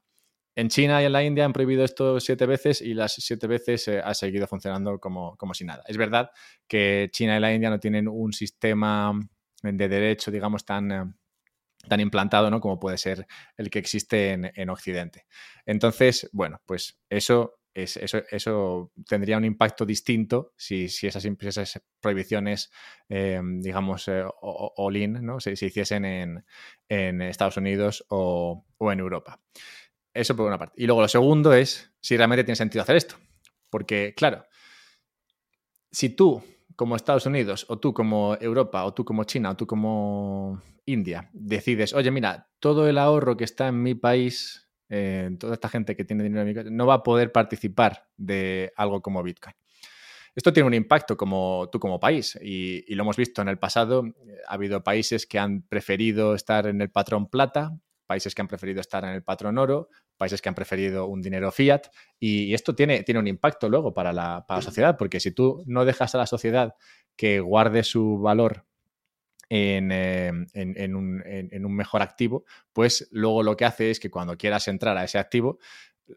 En China y en la India han prohibido esto siete veces y las siete veces eh, ha seguido funcionando como, como si nada. Es verdad que China y la India no tienen un sistema de derecho, digamos, tan, eh, tan implantado ¿no? como puede ser el que existe en, Occidente. Entonces, bueno, pues eso, es, eso, eso tendría un impacto distinto si, si esas, esas, prohibiciones, eh, digamos, all-in, ¿no? se, hiciesen en, en, Estados Unidos o, o en Europa. Eso por una parte. Y luego lo segundo es si realmente tiene sentido hacer esto. Porque, claro, si tú como Estados Unidos, o tú como Europa, o tú como China, o tú como India, decides, oye, mira, todo el ahorro que está en mi país, eh, toda esta gente que tiene dinero en mi país, no va a poder participar de algo como Bitcoin. esto tiene un impacto como tú como país y, lo hemos visto en el pasado. Ha habido países que han preferido estar en el patrón plata, países que han preferido estar en el patrón oro, países que han preferido un dinero fiat y, esto tiene, tiene, un impacto luego para la, sociedad, porque si tú no dejas a la sociedad que guarde su valor eh, en, un, mejor activo, pues luego lo que hace es que cuando quieras entrar a ese activo,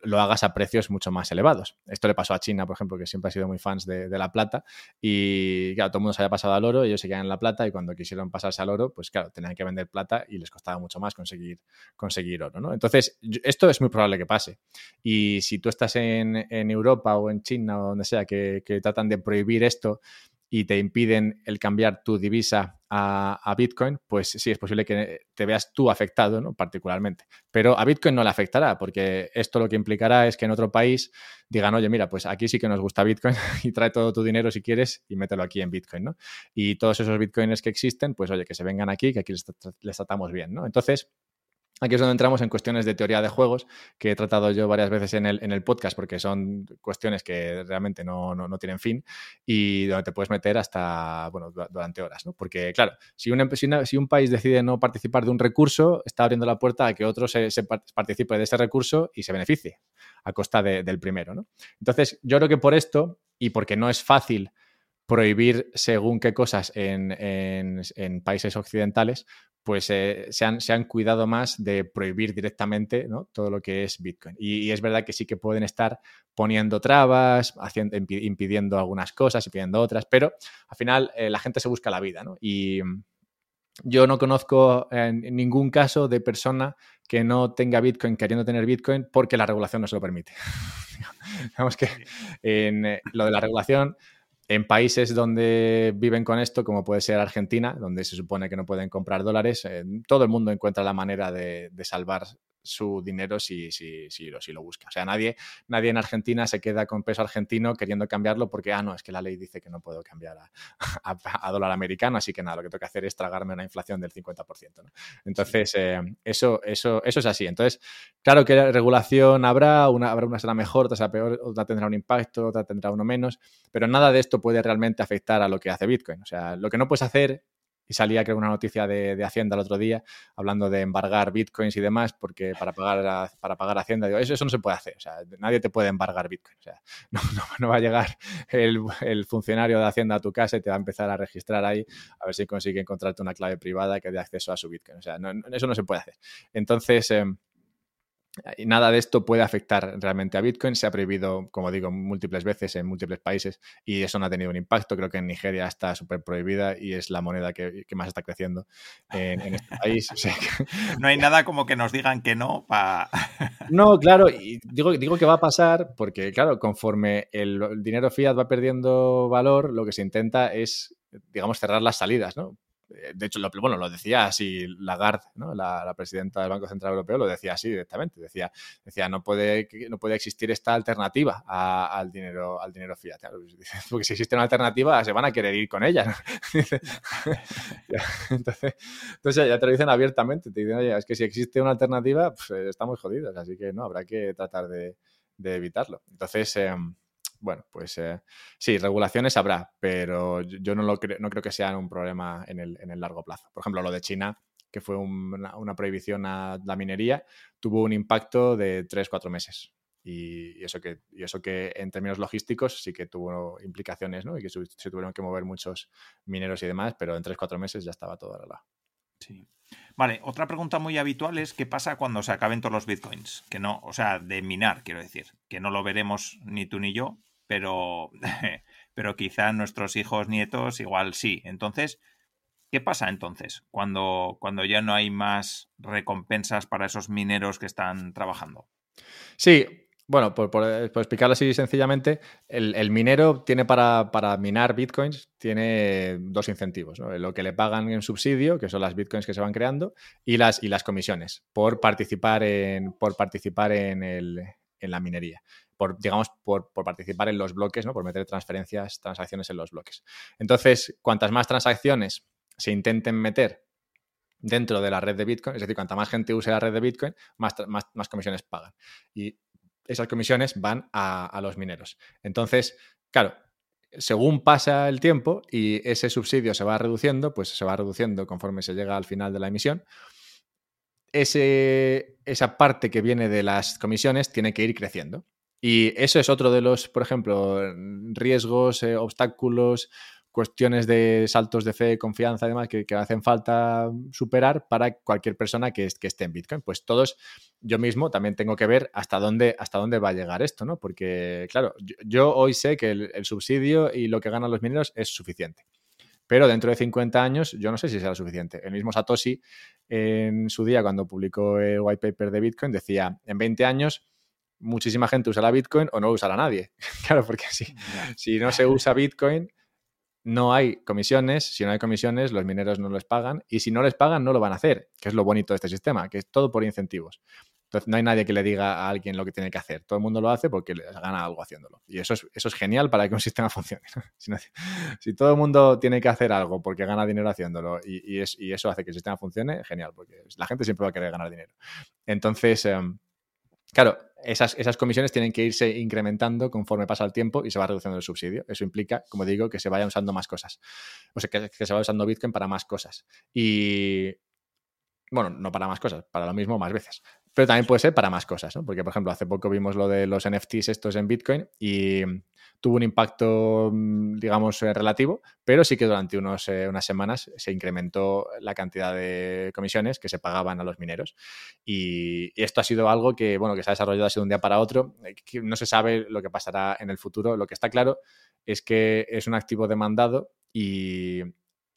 lo hagas a precios mucho más elevados. Esto le pasó a China, por ejemplo, que siempre ha sido muy fans de, la plata y claro, todo el mundo se había pasado al oro, ellos se quedan en la plata y cuando quisieron pasarse al oro, pues claro, tenían que vender plata y les costaba mucho más conseguir, conseguir oro, ¿no? Entonces, esto es muy probable que pase. Y si tú estás en, Europa o en China o donde sea que tratan de prohibir esto y te impiden el cambiar tu divisa a, Bitcoin, pues sí es posible que te veas tú afectado, ¿no? Particularmente. Pero a Bitcoin no le afectará, porque esto lo que implicará es que en otro país digan, oye, mira, pues aquí sí que nos gusta Bitcoin y trae todo tu dinero si quieres y mételo aquí en Bitcoin, ¿no? Y todos esos Bitcoins que existen, pues oye, que se vengan aquí, que aquí les, les tratamos bien, ¿no? Entonces, Aquí es donde entramos en cuestiones de teoría de juegos, que he tratado yo varias veces en el, en el podcast, porque son cuestiones que realmente no, no, tienen fin y donde te puedes meter hasta, bueno, durante horas, ¿no? Porque, claro, si un, si, un país decide no participar de un recurso, está abriendo la puerta a que otro se, participe de ese recurso y se beneficie a costa del primero, ¿no? Entonces, yo creo que por esto, y porque no es fácil prohibir según qué cosas en, en países occidentales, pues eh, se, han, se, han, cuidado más de prohibir directamente ¿no? todo lo que es Bitcoin. Y, es verdad que sí que pueden estar poniendo trabas, haciendo, impidiendo algunas cosas, impidiendo otras, pero al final eh, la gente se busca la vida. ¿no? Y yo no conozco en ningún caso de persona que no tenga Bitcoin queriendo tener Bitcoin porque la regulación no se lo permite. Digamos que en eh, lo de la regulación en países donde viven con esto, como puede ser Argentina, donde se supone que no pueden comprar dólares, eh, todo el mundo encuentra la manera de, de salvar su dinero si, si, si, lo, si lo busca. O sea, nadie, nadie en Argentina se queda con peso argentino queriendo cambiarlo porque, ah, no, es que la ley dice que no puedo cambiar a, dólar americano, así que nada, lo que tengo que hacer es tragarme una inflación del 50%. ¿no? Entonces, eh, eso, eso, eso es así. Entonces, claro que regulación habrá, una, habrá una será mejor, otra será peor, otra tendrá un impacto, otra tendrá uno menos, pero nada de esto puede realmente afectar a lo que hace Bitcoin. O sea, lo que no puedes hacer y salía creo una noticia de, Hacienda el otro día hablando de embargar bitcoins y demás porque para pagar para pagar Hacienda digo eso, eso, no se puede hacer o sea nadie te puede embargar bitcoin o sea no, va a llegar el, funcionario de Hacienda a tu casa y te va a empezar a registrar ahí a ver si consigue encontrarte una clave privada que dé acceso a su bitcoin o sea eso no se puede hacer. Entonces em, nada de esto puede afectar realmente a Bitcoin. Se ha prohibido, como digo, múltiples veces en múltiples países y eso no ha tenido un impacto. Creo que en Nigeria está súper prohibida y es la moneda que, más está creciendo en, este país. no hay nada como que nos digan que no para... no, claro, y digo, digo que va a pasar porque, claro, conforme el dinero fiat va perdiendo valor, lo que se intenta es digamos, cerrar las salidas, ¿no? Eh, de hecho, lo, bueno, lo decía así Lagarde, ¿no? la, presidenta del Banco Central Europeo, lo decía así directamente. Decía, decía no, puede, no puede existir esta alternativa al, dinero, al dinero fiat. Porque si existe una alternativa, se van a querer ir con ella. entonces, entonces, ya te lo dicen abiertamente. Te dicen, oye, es que si existe una alternativa, pues, estamos jodidos. Así que no, habrá que tratar de, evitarlo. Entonces, em, bueno, pues eh, sí, regulaciones habrá, pero yo no, lo creo, no creo que sean un problema en el, en el largo plazo. Por ejemplo, lo de China, que fue una, prohibición a la minería, tuvo un impacto de 3-4 meses. Y, eso que, y eso que en términos logísticos sí que tuvo implicaciones, ¿no? Y que se, tuvieron que mover muchos mineros y demás, pero en 3-4 meses ya estaba todo arreglado. Sí. Vale, otra pregunta muy habitual es qué pasa cuando se acaben todos los bitcoins. Que no, o sea, de minar, quiero decir. Que no lo veremos ni tú ni yo, pero, pero quizá nuestros hijos, nietos, igual sí. Entonces, ¿qué pasa entonces cuando, cuando ya no hay más recompensas para esos mineros que están trabajando? Sí, bueno, por, explicarlo así sencillamente, el, minero tiene para, minar bitcoins, tiene dos incentivos, lo que le pagan en subsidio, que son las bitcoins que se van creando, y las, y las comisiones por participar en, por participar en, el, en la minería por, digamos, por, participar en los bloques, ¿no? por meter transferencias, transacciones en los bloques. Entonces, cuantas más transacciones se intenten meter dentro de la red de Bitcoin, es decir, cuanta más gente use la red de Bitcoin, más, más, comisiones pagan. Y esas comisiones van a, los mineros. Entonces, claro, según pasa el tiempo y ese subsidio se va reduciendo, pues se va reduciendo conforme se llega al final de la emisión, ese, esa parte que viene de las comisiones tiene que ir creciendo. Y eso es otro de los, por ejemplo, riesgos, eh, obstáculos, cuestiones de saltos de fe, confianza y demás que, hacen falta superar para cualquier persona que, que, esté en Bitcoin. Pues todos, yo mismo también tengo que ver hasta dónde, hasta dónde va a llegar esto, ¿no? Porque, claro, yo, hoy sé que el, subsidio y lo que ganan los mineros es suficiente. Pero dentro de 50 años yo no sé si será suficiente. El mismo Satoshi en su día cuando publicó el white paper de Bitcoin decía, en 20 años muchísima gente usará Bitcoin o no usará nadie. claro, porque si, si no se usa Bitcoin, no hay comisiones, si no hay comisiones, los mineros no les pagan y si no les pagan, no lo van a hacer, que es lo bonito de este sistema, que es todo por incentivos. Entonces, no hay nadie que le diga a alguien lo que tiene que hacer. Todo el mundo lo hace porque les gana algo haciéndolo. Y eso es, eso es genial para que un sistema funcione. si, todo el mundo tiene que hacer algo porque gana dinero haciéndolo y, eso hace que el sistema funcione, genial, porque la gente siempre va a querer ganar dinero. Entonces, em, Claro, esas, esas, comisiones tienen que irse incrementando conforme pasa el tiempo y se va reduciendo el subsidio. Eso implica, como digo, que se vayan usando más cosas. O sea, que, que se vaya usando Bitcoin para más cosas. Y, bueno, no para más cosas, para lo mismo más veces. Pero también puede ser para más cosas, ¿no? Porque, por ejemplo, hace poco vimos lo de los NFTs estos en Bitcoin y tuvo un impacto, mm, digamos, eh, relativo, pero sí que durante unos, eh, unas semanas se incrementó la cantidad de comisiones que se pagaban a los mineros. Y, esto ha sido algo que, bueno, que se ha desarrollado así de un día para otro. Eh, no se sabe lo que pasará en el futuro. Lo que está claro es que es un activo demandado y,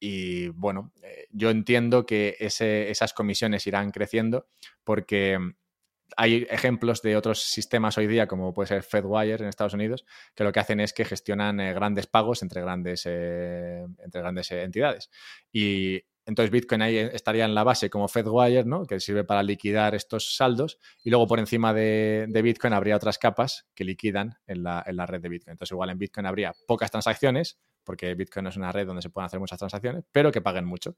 y bueno, yo entiendo que esas comisiones irán creciendo porque hay ejemplos de otros sistemas hoy día, como puede ser FedWire en Estados Unidos, que lo que hacen es que gestionan eh, grandes pagos entre grandes, eh, entre grandes eh, entidades. Y entonces Bitcoin ahí estaría en la base como FedWire, ¿no? que sirve para liquidar estos saldos, y luego por encima de, Bitcoin habría otras capas que liquidan en la, en la red de Bitcoin. Entonces igual en Bitcoin habría pocas transacciones, porque Bitcoin es una red donde se pueden hacer muchas transacciones, pero que paguen mucho.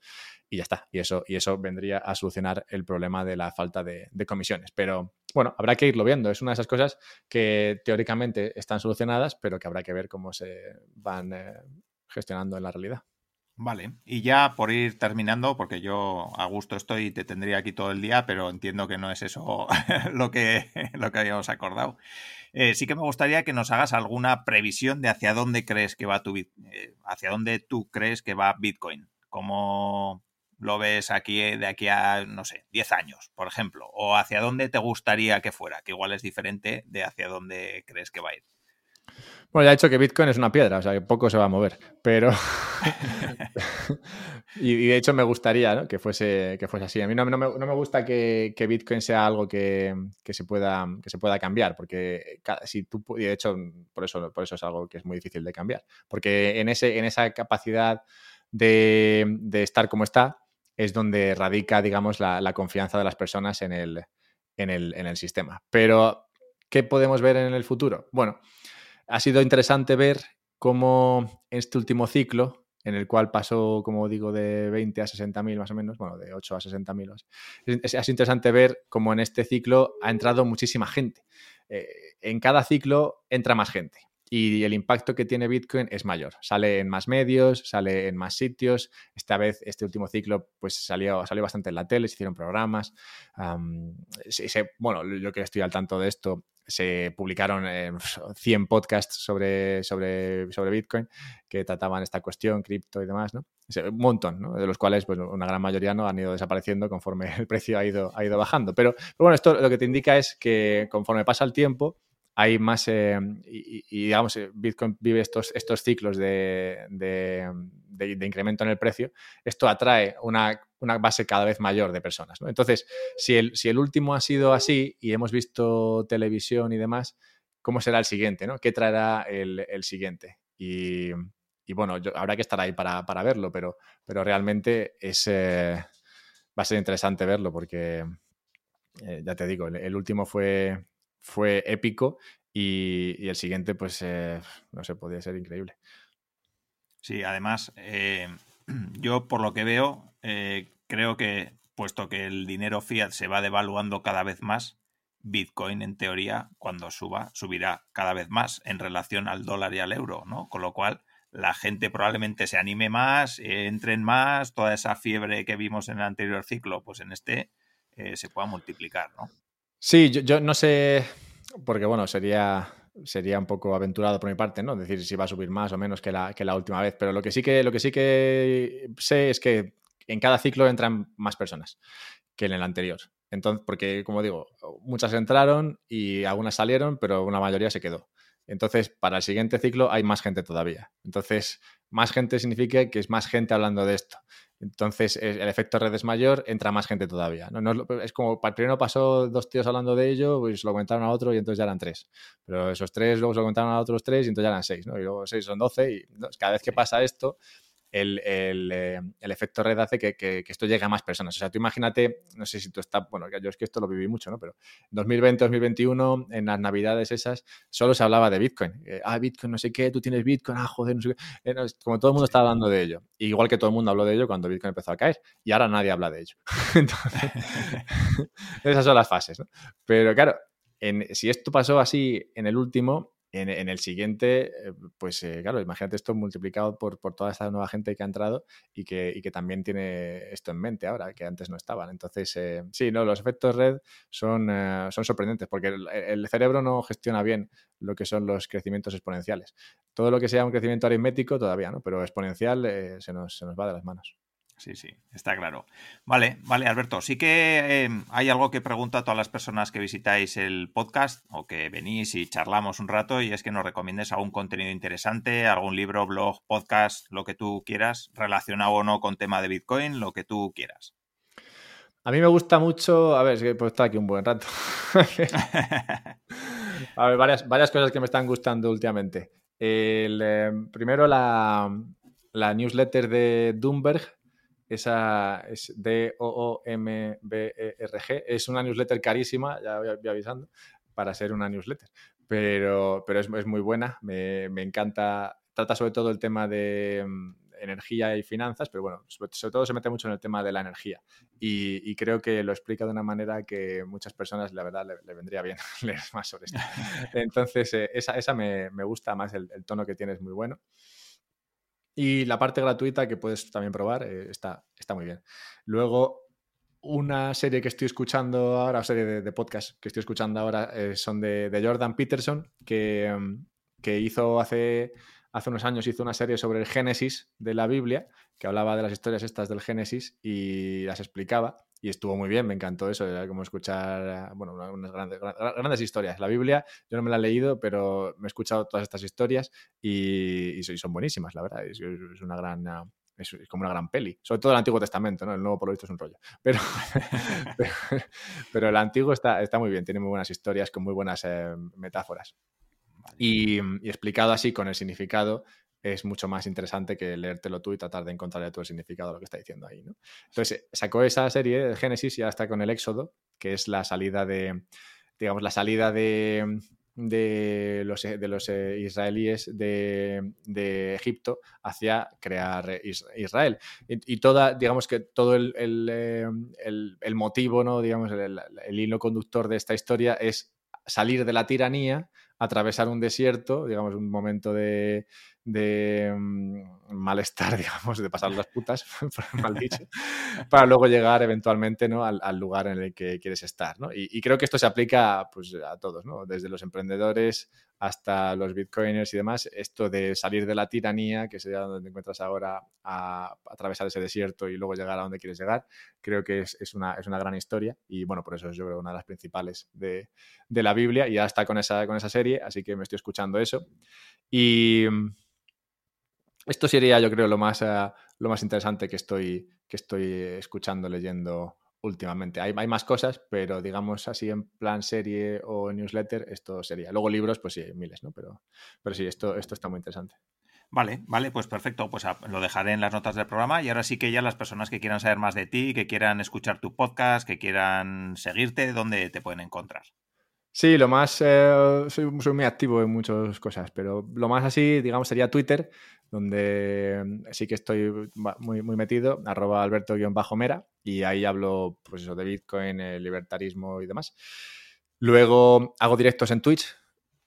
Y ya está. Y eso, y eso vendría a solucionar el problema de la falta de, comisiones. Pero bueno, habrá que irlo viendo. Es una de esas cosas que teóricamente están solucionadas, pero que habrá que ver cómo se van eh, gestionando en la realidad. Vale, y ya por ir terminando, porque yo a gusto estoy y te tendría aquí todo el día, pero entiendo que no es eso lo que, lo que habíamos acordado. Eh, sí que me gustaría que nos hagas alguna previsión de hacia dónde crees que va tu eh, hacia dónde tú crees que va Bitcoin. ¿Cómo lo ves aquí eh, de aquí a, no sé, 10 años, por ejemplo? ¿O hacia dónde te gustaría que fuera? Que igual es diferente de hacia dónde crees que va a ir. Bueno, ya he dicho que Bitcoin es una piedra, o sea que poco se va a mover, pero... y, de hecho me gustaría que, fuese, que fuese así. A mí no, me, gusta que, Bitcoin sea algo que, se pueda, que se pueda cambiar, porque si tú... Y de hecho, por eso, por eso es algo que es muy difícil de cambiar, porque en, ese, en esa capacidad de, estar como está es donde radica, digamos, la, confianza de las personas en el, en el, en el sistema. Pero, ¿qué podemos ver en el futuro? Bueno ha sido interesante ver cómo este último ciclo, en el cual pasó, como digo, de 20 a 60 mil más o menos, bueno, de 8 a 60 mil. Ha sido interesante ver cómo en este ciclo ha entrado muchísima gente. Eh, en cada ciclo entra más gente y el impacto que tiene Bitcoin es mayor. Sale en más medios, sale en más sitios. Esta vez, este último ciclo, pues salió, salió bastante en la tele, se hicieron programas. bueno, yo que estoy al tanto de esto, se publicaron 100 eh, podcasts sobre, sobre, sobre Bitcoin que trataban esta cuestión, cripto y demás, ¿no? Un montón, ¿no? De los cuales, pues, una gran mayoría no han ido desapareciendo conforme el precio ha ido, ha ido bajando. Pero, pero bueno, esto lo que te indica es que conforme pasa el tiempo, hay más, eh, y, digamos, eh, Bitcoin vive estos, estos ciclos de, incremento en el precio, esto atrae una, base cada vez mayor de personas. Entonces, si el, último ha sido así y hemos visto televisión y demás, ¿cómo será el siguiente? ¿Qué traerá el, siguiente? Y, bueno, habrá que estar ahí para, verlo, pero, pero realmente es, eh, va a ser interesante verlo porque, ya te digo, el último fue fue épico y, el siguiente, pues, eh, no sé, podría ser increíble. Sí, además, eh, yo por lo que veo, eh, creo que puesto que el dinero fiat se va devaluando cada vez más, Bitcoin en teoría cuando suba subirá cada vez más en relación al dólar y al euro, ¿no? Con lo cual la gente probablemente se anime más, eh, entren más, toda esa fiebre que vimos en el anterior ciclo, pues en este se pueda multiplicar, ¿no? Sí, yo, no sé, porque bueno, sería, sería un poco aventurado por mi parte, ¿no? Decir si va a subir más o menos que la, que la última vez, pero lo que sí que, lo que sí que sé es que en cada ciclo entran más personas que en el anterior. Entonces, porque, como digo, muchas entraron y algunas salieron, pero una mayoría se quedó. Entonces, para el siguiente ciclo hay más gente todavía. Entonces, más gente significa que es más gente hablando de esto. Entonces, el efecto red es mayor, entra más gente todavía. No, es como, primero pasó dos tíos hablando de ello, pues lo comentaron a otro y entonces ya eran tres. Pero esos tres luego se lo comentaron a otros tres y entonces ya eran seis, ¿no? Y luego seis son doce y cada vez que pasa esto, el, eh, el, efecto red hace que, que, esto llegue a más personas. O sea, tú imagínate, no sé si tú estás, bueno, yo es que esto lo viví mucho, ¿no? Pero 2020, 2021, en las navidades esas, solo se hablaba de Bitcoin. Eh, ah, Bitcoin, no sé qué, tú tienes Bitcoin, ah, joder, no sé qué. Eh, como todo el mundo estaba hablando de ello. Igual que todo el mundo habló de ello cuando Bitcoin empezó a caer. Y ahora nadie habla de ello. Entonces, esas son las fases, ¿no? Pero claro, en, si esto pasó así en el último, en, el siguiente, eh, pues eh, claro, imagínate esto multiplicado por, toda esta nueva gente que ha entrado y que, que, también tiene esto en mente ahora, que antes no estaban. Entonces, eh, sí, no, los efectos red son, son sorprendentes porque el, cerebro no gestiona bien lo que son los crecimientos exponenciales. Todo lo que sea un crecimiento aritmético todavía, ¿no? Pero exponencial se, nos, se nos va de las manos. Sí, sí, está claro. Vale, vale, Alberto. Sí que em, hay algo que pregunto a todas las personas que visitáis el podcast o que venís y charlamos un rato y es que nos recomiendes algún contenido interesante, algún libro, blog, podcast, lo que tú quieras, relacionado o no con tema de Bitcoin, lo que tú quieras. A mí me gusta mucho, a ver, es que puedo estar aquí un buen rato. a ver, varias, varias cosas que me están gustando últimamente. El, em, primero la, la newsletter de Doomberg, esa es D-O-O-M-B-E-R-G. Es una newsletter carísima, ya voy avisando, para ser una newsletter. Pero, pero es, muy buena, me, encanta. Trata sobre todo el tema de mm, energía y finanzas, pero bueno, sobre, todo se mete mucho en el tema de la energía. Y, creo que lo explica de una manera que muchas personas, la verdad, le, vendría bien leer más sobre esto. Entonces, eh, esa, me, gusta más, el, el tono que tiene es muy bueno. Y la parte gratuita que puedes también probar eh, está, está muy bien. Luego, una serie que estoy escuchando ahora, serie de, podcast que estoy escuchando ahora, eh, son de, Jordan Peterson, que, mm, que hizo hace, hace unos años hizo una serie sobre el Génesis de la Biblia, que hablaba de las historias estas del Génesis y las explicaba y estuvo muy bien, me encantó eso, era como escuchar, bueno, unas grandes, grandes historias. La Biblia yo no me la he leído, pero me he escuchado todas estas historias y, son buenísimas, la verdad, es, una gran... Es, como una gran peli, sobre todo el Antiguo Testamento, ¿no? El Nuevo por lo visto es un rollo. Pero, pero, el Antiguo está, está muy bien, tiene muy buenas historias con muy buenas eh, metáforas. Y, y, explicado así con el significado, es mucho más interesante que leértelo tú y tratar de encontrarle todo el significado a lo que está diciendo ahí. ¿no? Entonces, sacó esa serie de Génesis y ahora está con el Éxodo, que es la salida de, digamos, la salida de, de los, de los eh, israelíes de, de, Egipto hacia crear Israel. Y, toda, digamos que todo el, el, eh, el, motivo, ¿no? digamos, el, hilo conductor de esta historia es salir de la tiranía, atravesar un desierto, digamos, un momento de, de mm, malestar, digamos, de pasar las putas, mal dicho, para luego llegar eventualmente ¿no? al, lugar en el que quieres estar. ¿no? Y, creo que esto se aplica pues, a todos, ¿no? desde los emprendedores hasta los bitcoiners y demás. Esto de salir de la tiranía, que sería donde te encuentras ahora, a, atravesar ese desierto y luego llegar a donde quieres llegar, creo que es, es, una, es una gran historia. Y bueno, por eso es yo creo una de las principales de, de la Biblia. Y ya está con esa, con esa serie, así que me estoy escuchando eso. Y esto sería, yo creo, lo más, eh, lo más interesante que estoy, que estoy escuchando, leyendo últimamente. Hay, hay, más cosas, pero digamos así en plan serie o newsletter, esto sería. Luego libros, pues sí, miles, ¿no? Pero, pero sí, esto, esto está muy interesante. Vale, vale, pues perfecto. Pues lo dejaré en las notas del programa y ahora sí que ya las personas que quieran saber más de ti, que quieran escuchar tu podcast, que quieran seguirte, ¿dónde te pueden encontrar? Sí, lo más. Eh, soy, muy activo en muchas cosas, pero lo más así, digamos, sería Twitter, donde mm, sí que estoy muy, muy metido, arroba alberto-mera, y ahí hablo pues eso, de Bitcoin, el libertarismo y demás. Luego hago directos en Twitch,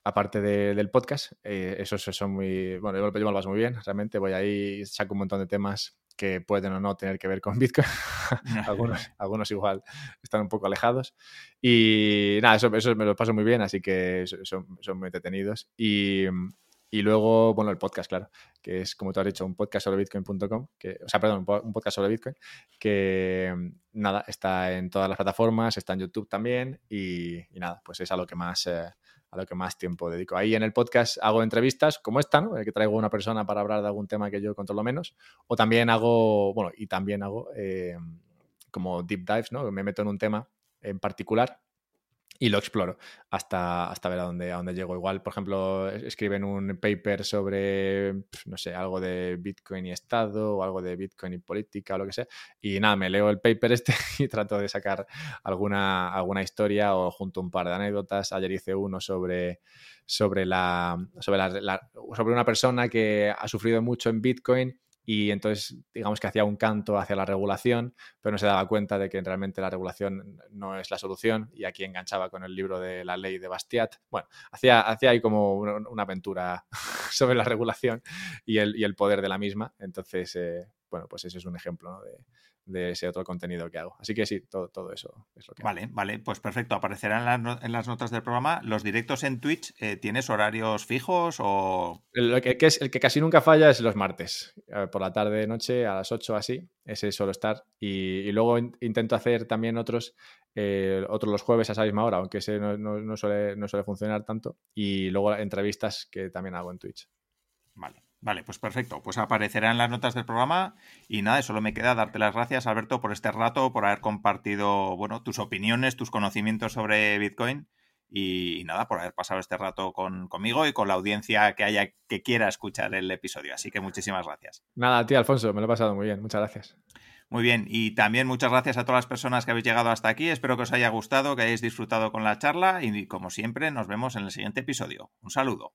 aparte del podcast. Eh, esos son muy, bueno, yo, me lo paso muy bien, realmente. Voy ahí, saco un montón de temas que pueden o no tener que ver con Bitcoin. algunos, algunos igual están un poco alejados. Y nada, eso, eso me lo paso muy bien, así que son, son muy entretenidos. Y, y luego, bueno, el podcast, claro, que es, como tú has dicho, un podcast sobre bitcoin.com, que, o sea, perdón, un podcast sobre Bitcoin, que nada, está en todas las plataformas, está en YouTube también y, nada, pues es a lo que más... Eh, a lo que más tiempo dedico. Ahí en el podcast hago entrevistas como esta, ¿no? que traigo una persona para hablar de algún tema que yo controlo menos. O también hago, bueno, y también hago eh, como deep dives, ¿no? Me meto en un tema en particular y lo exploro hasta, hasta ver a dónde, a dónde llego. Igual, por ejemplo, escriben un paper sobre, no sé, algo de Bitcoin y Estado o algo de Bitcoin y política o lo que sea. Y nada, me leo el paper este y trato de sacar alguna, alguna historia o junto un par de anécdotas. Ayer hice uno sobre, sobre, la, sobre, la, sobre una persona que ha sufrido mucho en Bitcoin y entonces digamos que hacía un canto hacia la regulación, pero no se daba cuenta de que realmente la regulación no es la solución y aquí enganchaba con el libro de la ley de Bastiat. Bueno, hacía, hacía ahí como una, aventura sobre la regulación y el, y el, poder de la misma. Entonces, eh, bueno, pues ese es un ejemplo de, de ese otro contenido que hago. Así que sí, todo, todo eso es lo que Vale, vale, pues perfecto. Aparecerán en las, notas del programa. ¿Los directos en Twitch eh, tienes horarios fijos o...? El que, es, el que casi nunca falla es los martes, eh, por la tarde, noche, a las 8 así, ese suelo estar. Y, luego intento hacer también otros, eh, otros los jueves a esa misma hora, aunque ese no, no, suele, no suele funcionar tanto. Y luego entrevistas que también hago en Twitch. Vale. Vale, pues perfecto. Pues aparecerá en las notas del programa. Y nada, solo me queda darte las gracias, Alberto, por este rato, por haber compartido, bueno, tus opiniones, tus conocimientos sobre Bitcoin. Y, nada, por haber pasado este rato con, conmigo y con la audiencia que haya que quiera escuchar el episodio. Así que muchísimas gracias. Nada, ti, Alfonso, me lo he pasado muy bien. Muchas gracias. Muy bien, y también muchas gracias a todas las personas que habéis llegado hasta aquí. Espero que os haya gustado, que hayáis disfrutado con la charla y como siempre nos vemos en el siguiente episodio. Un saludo.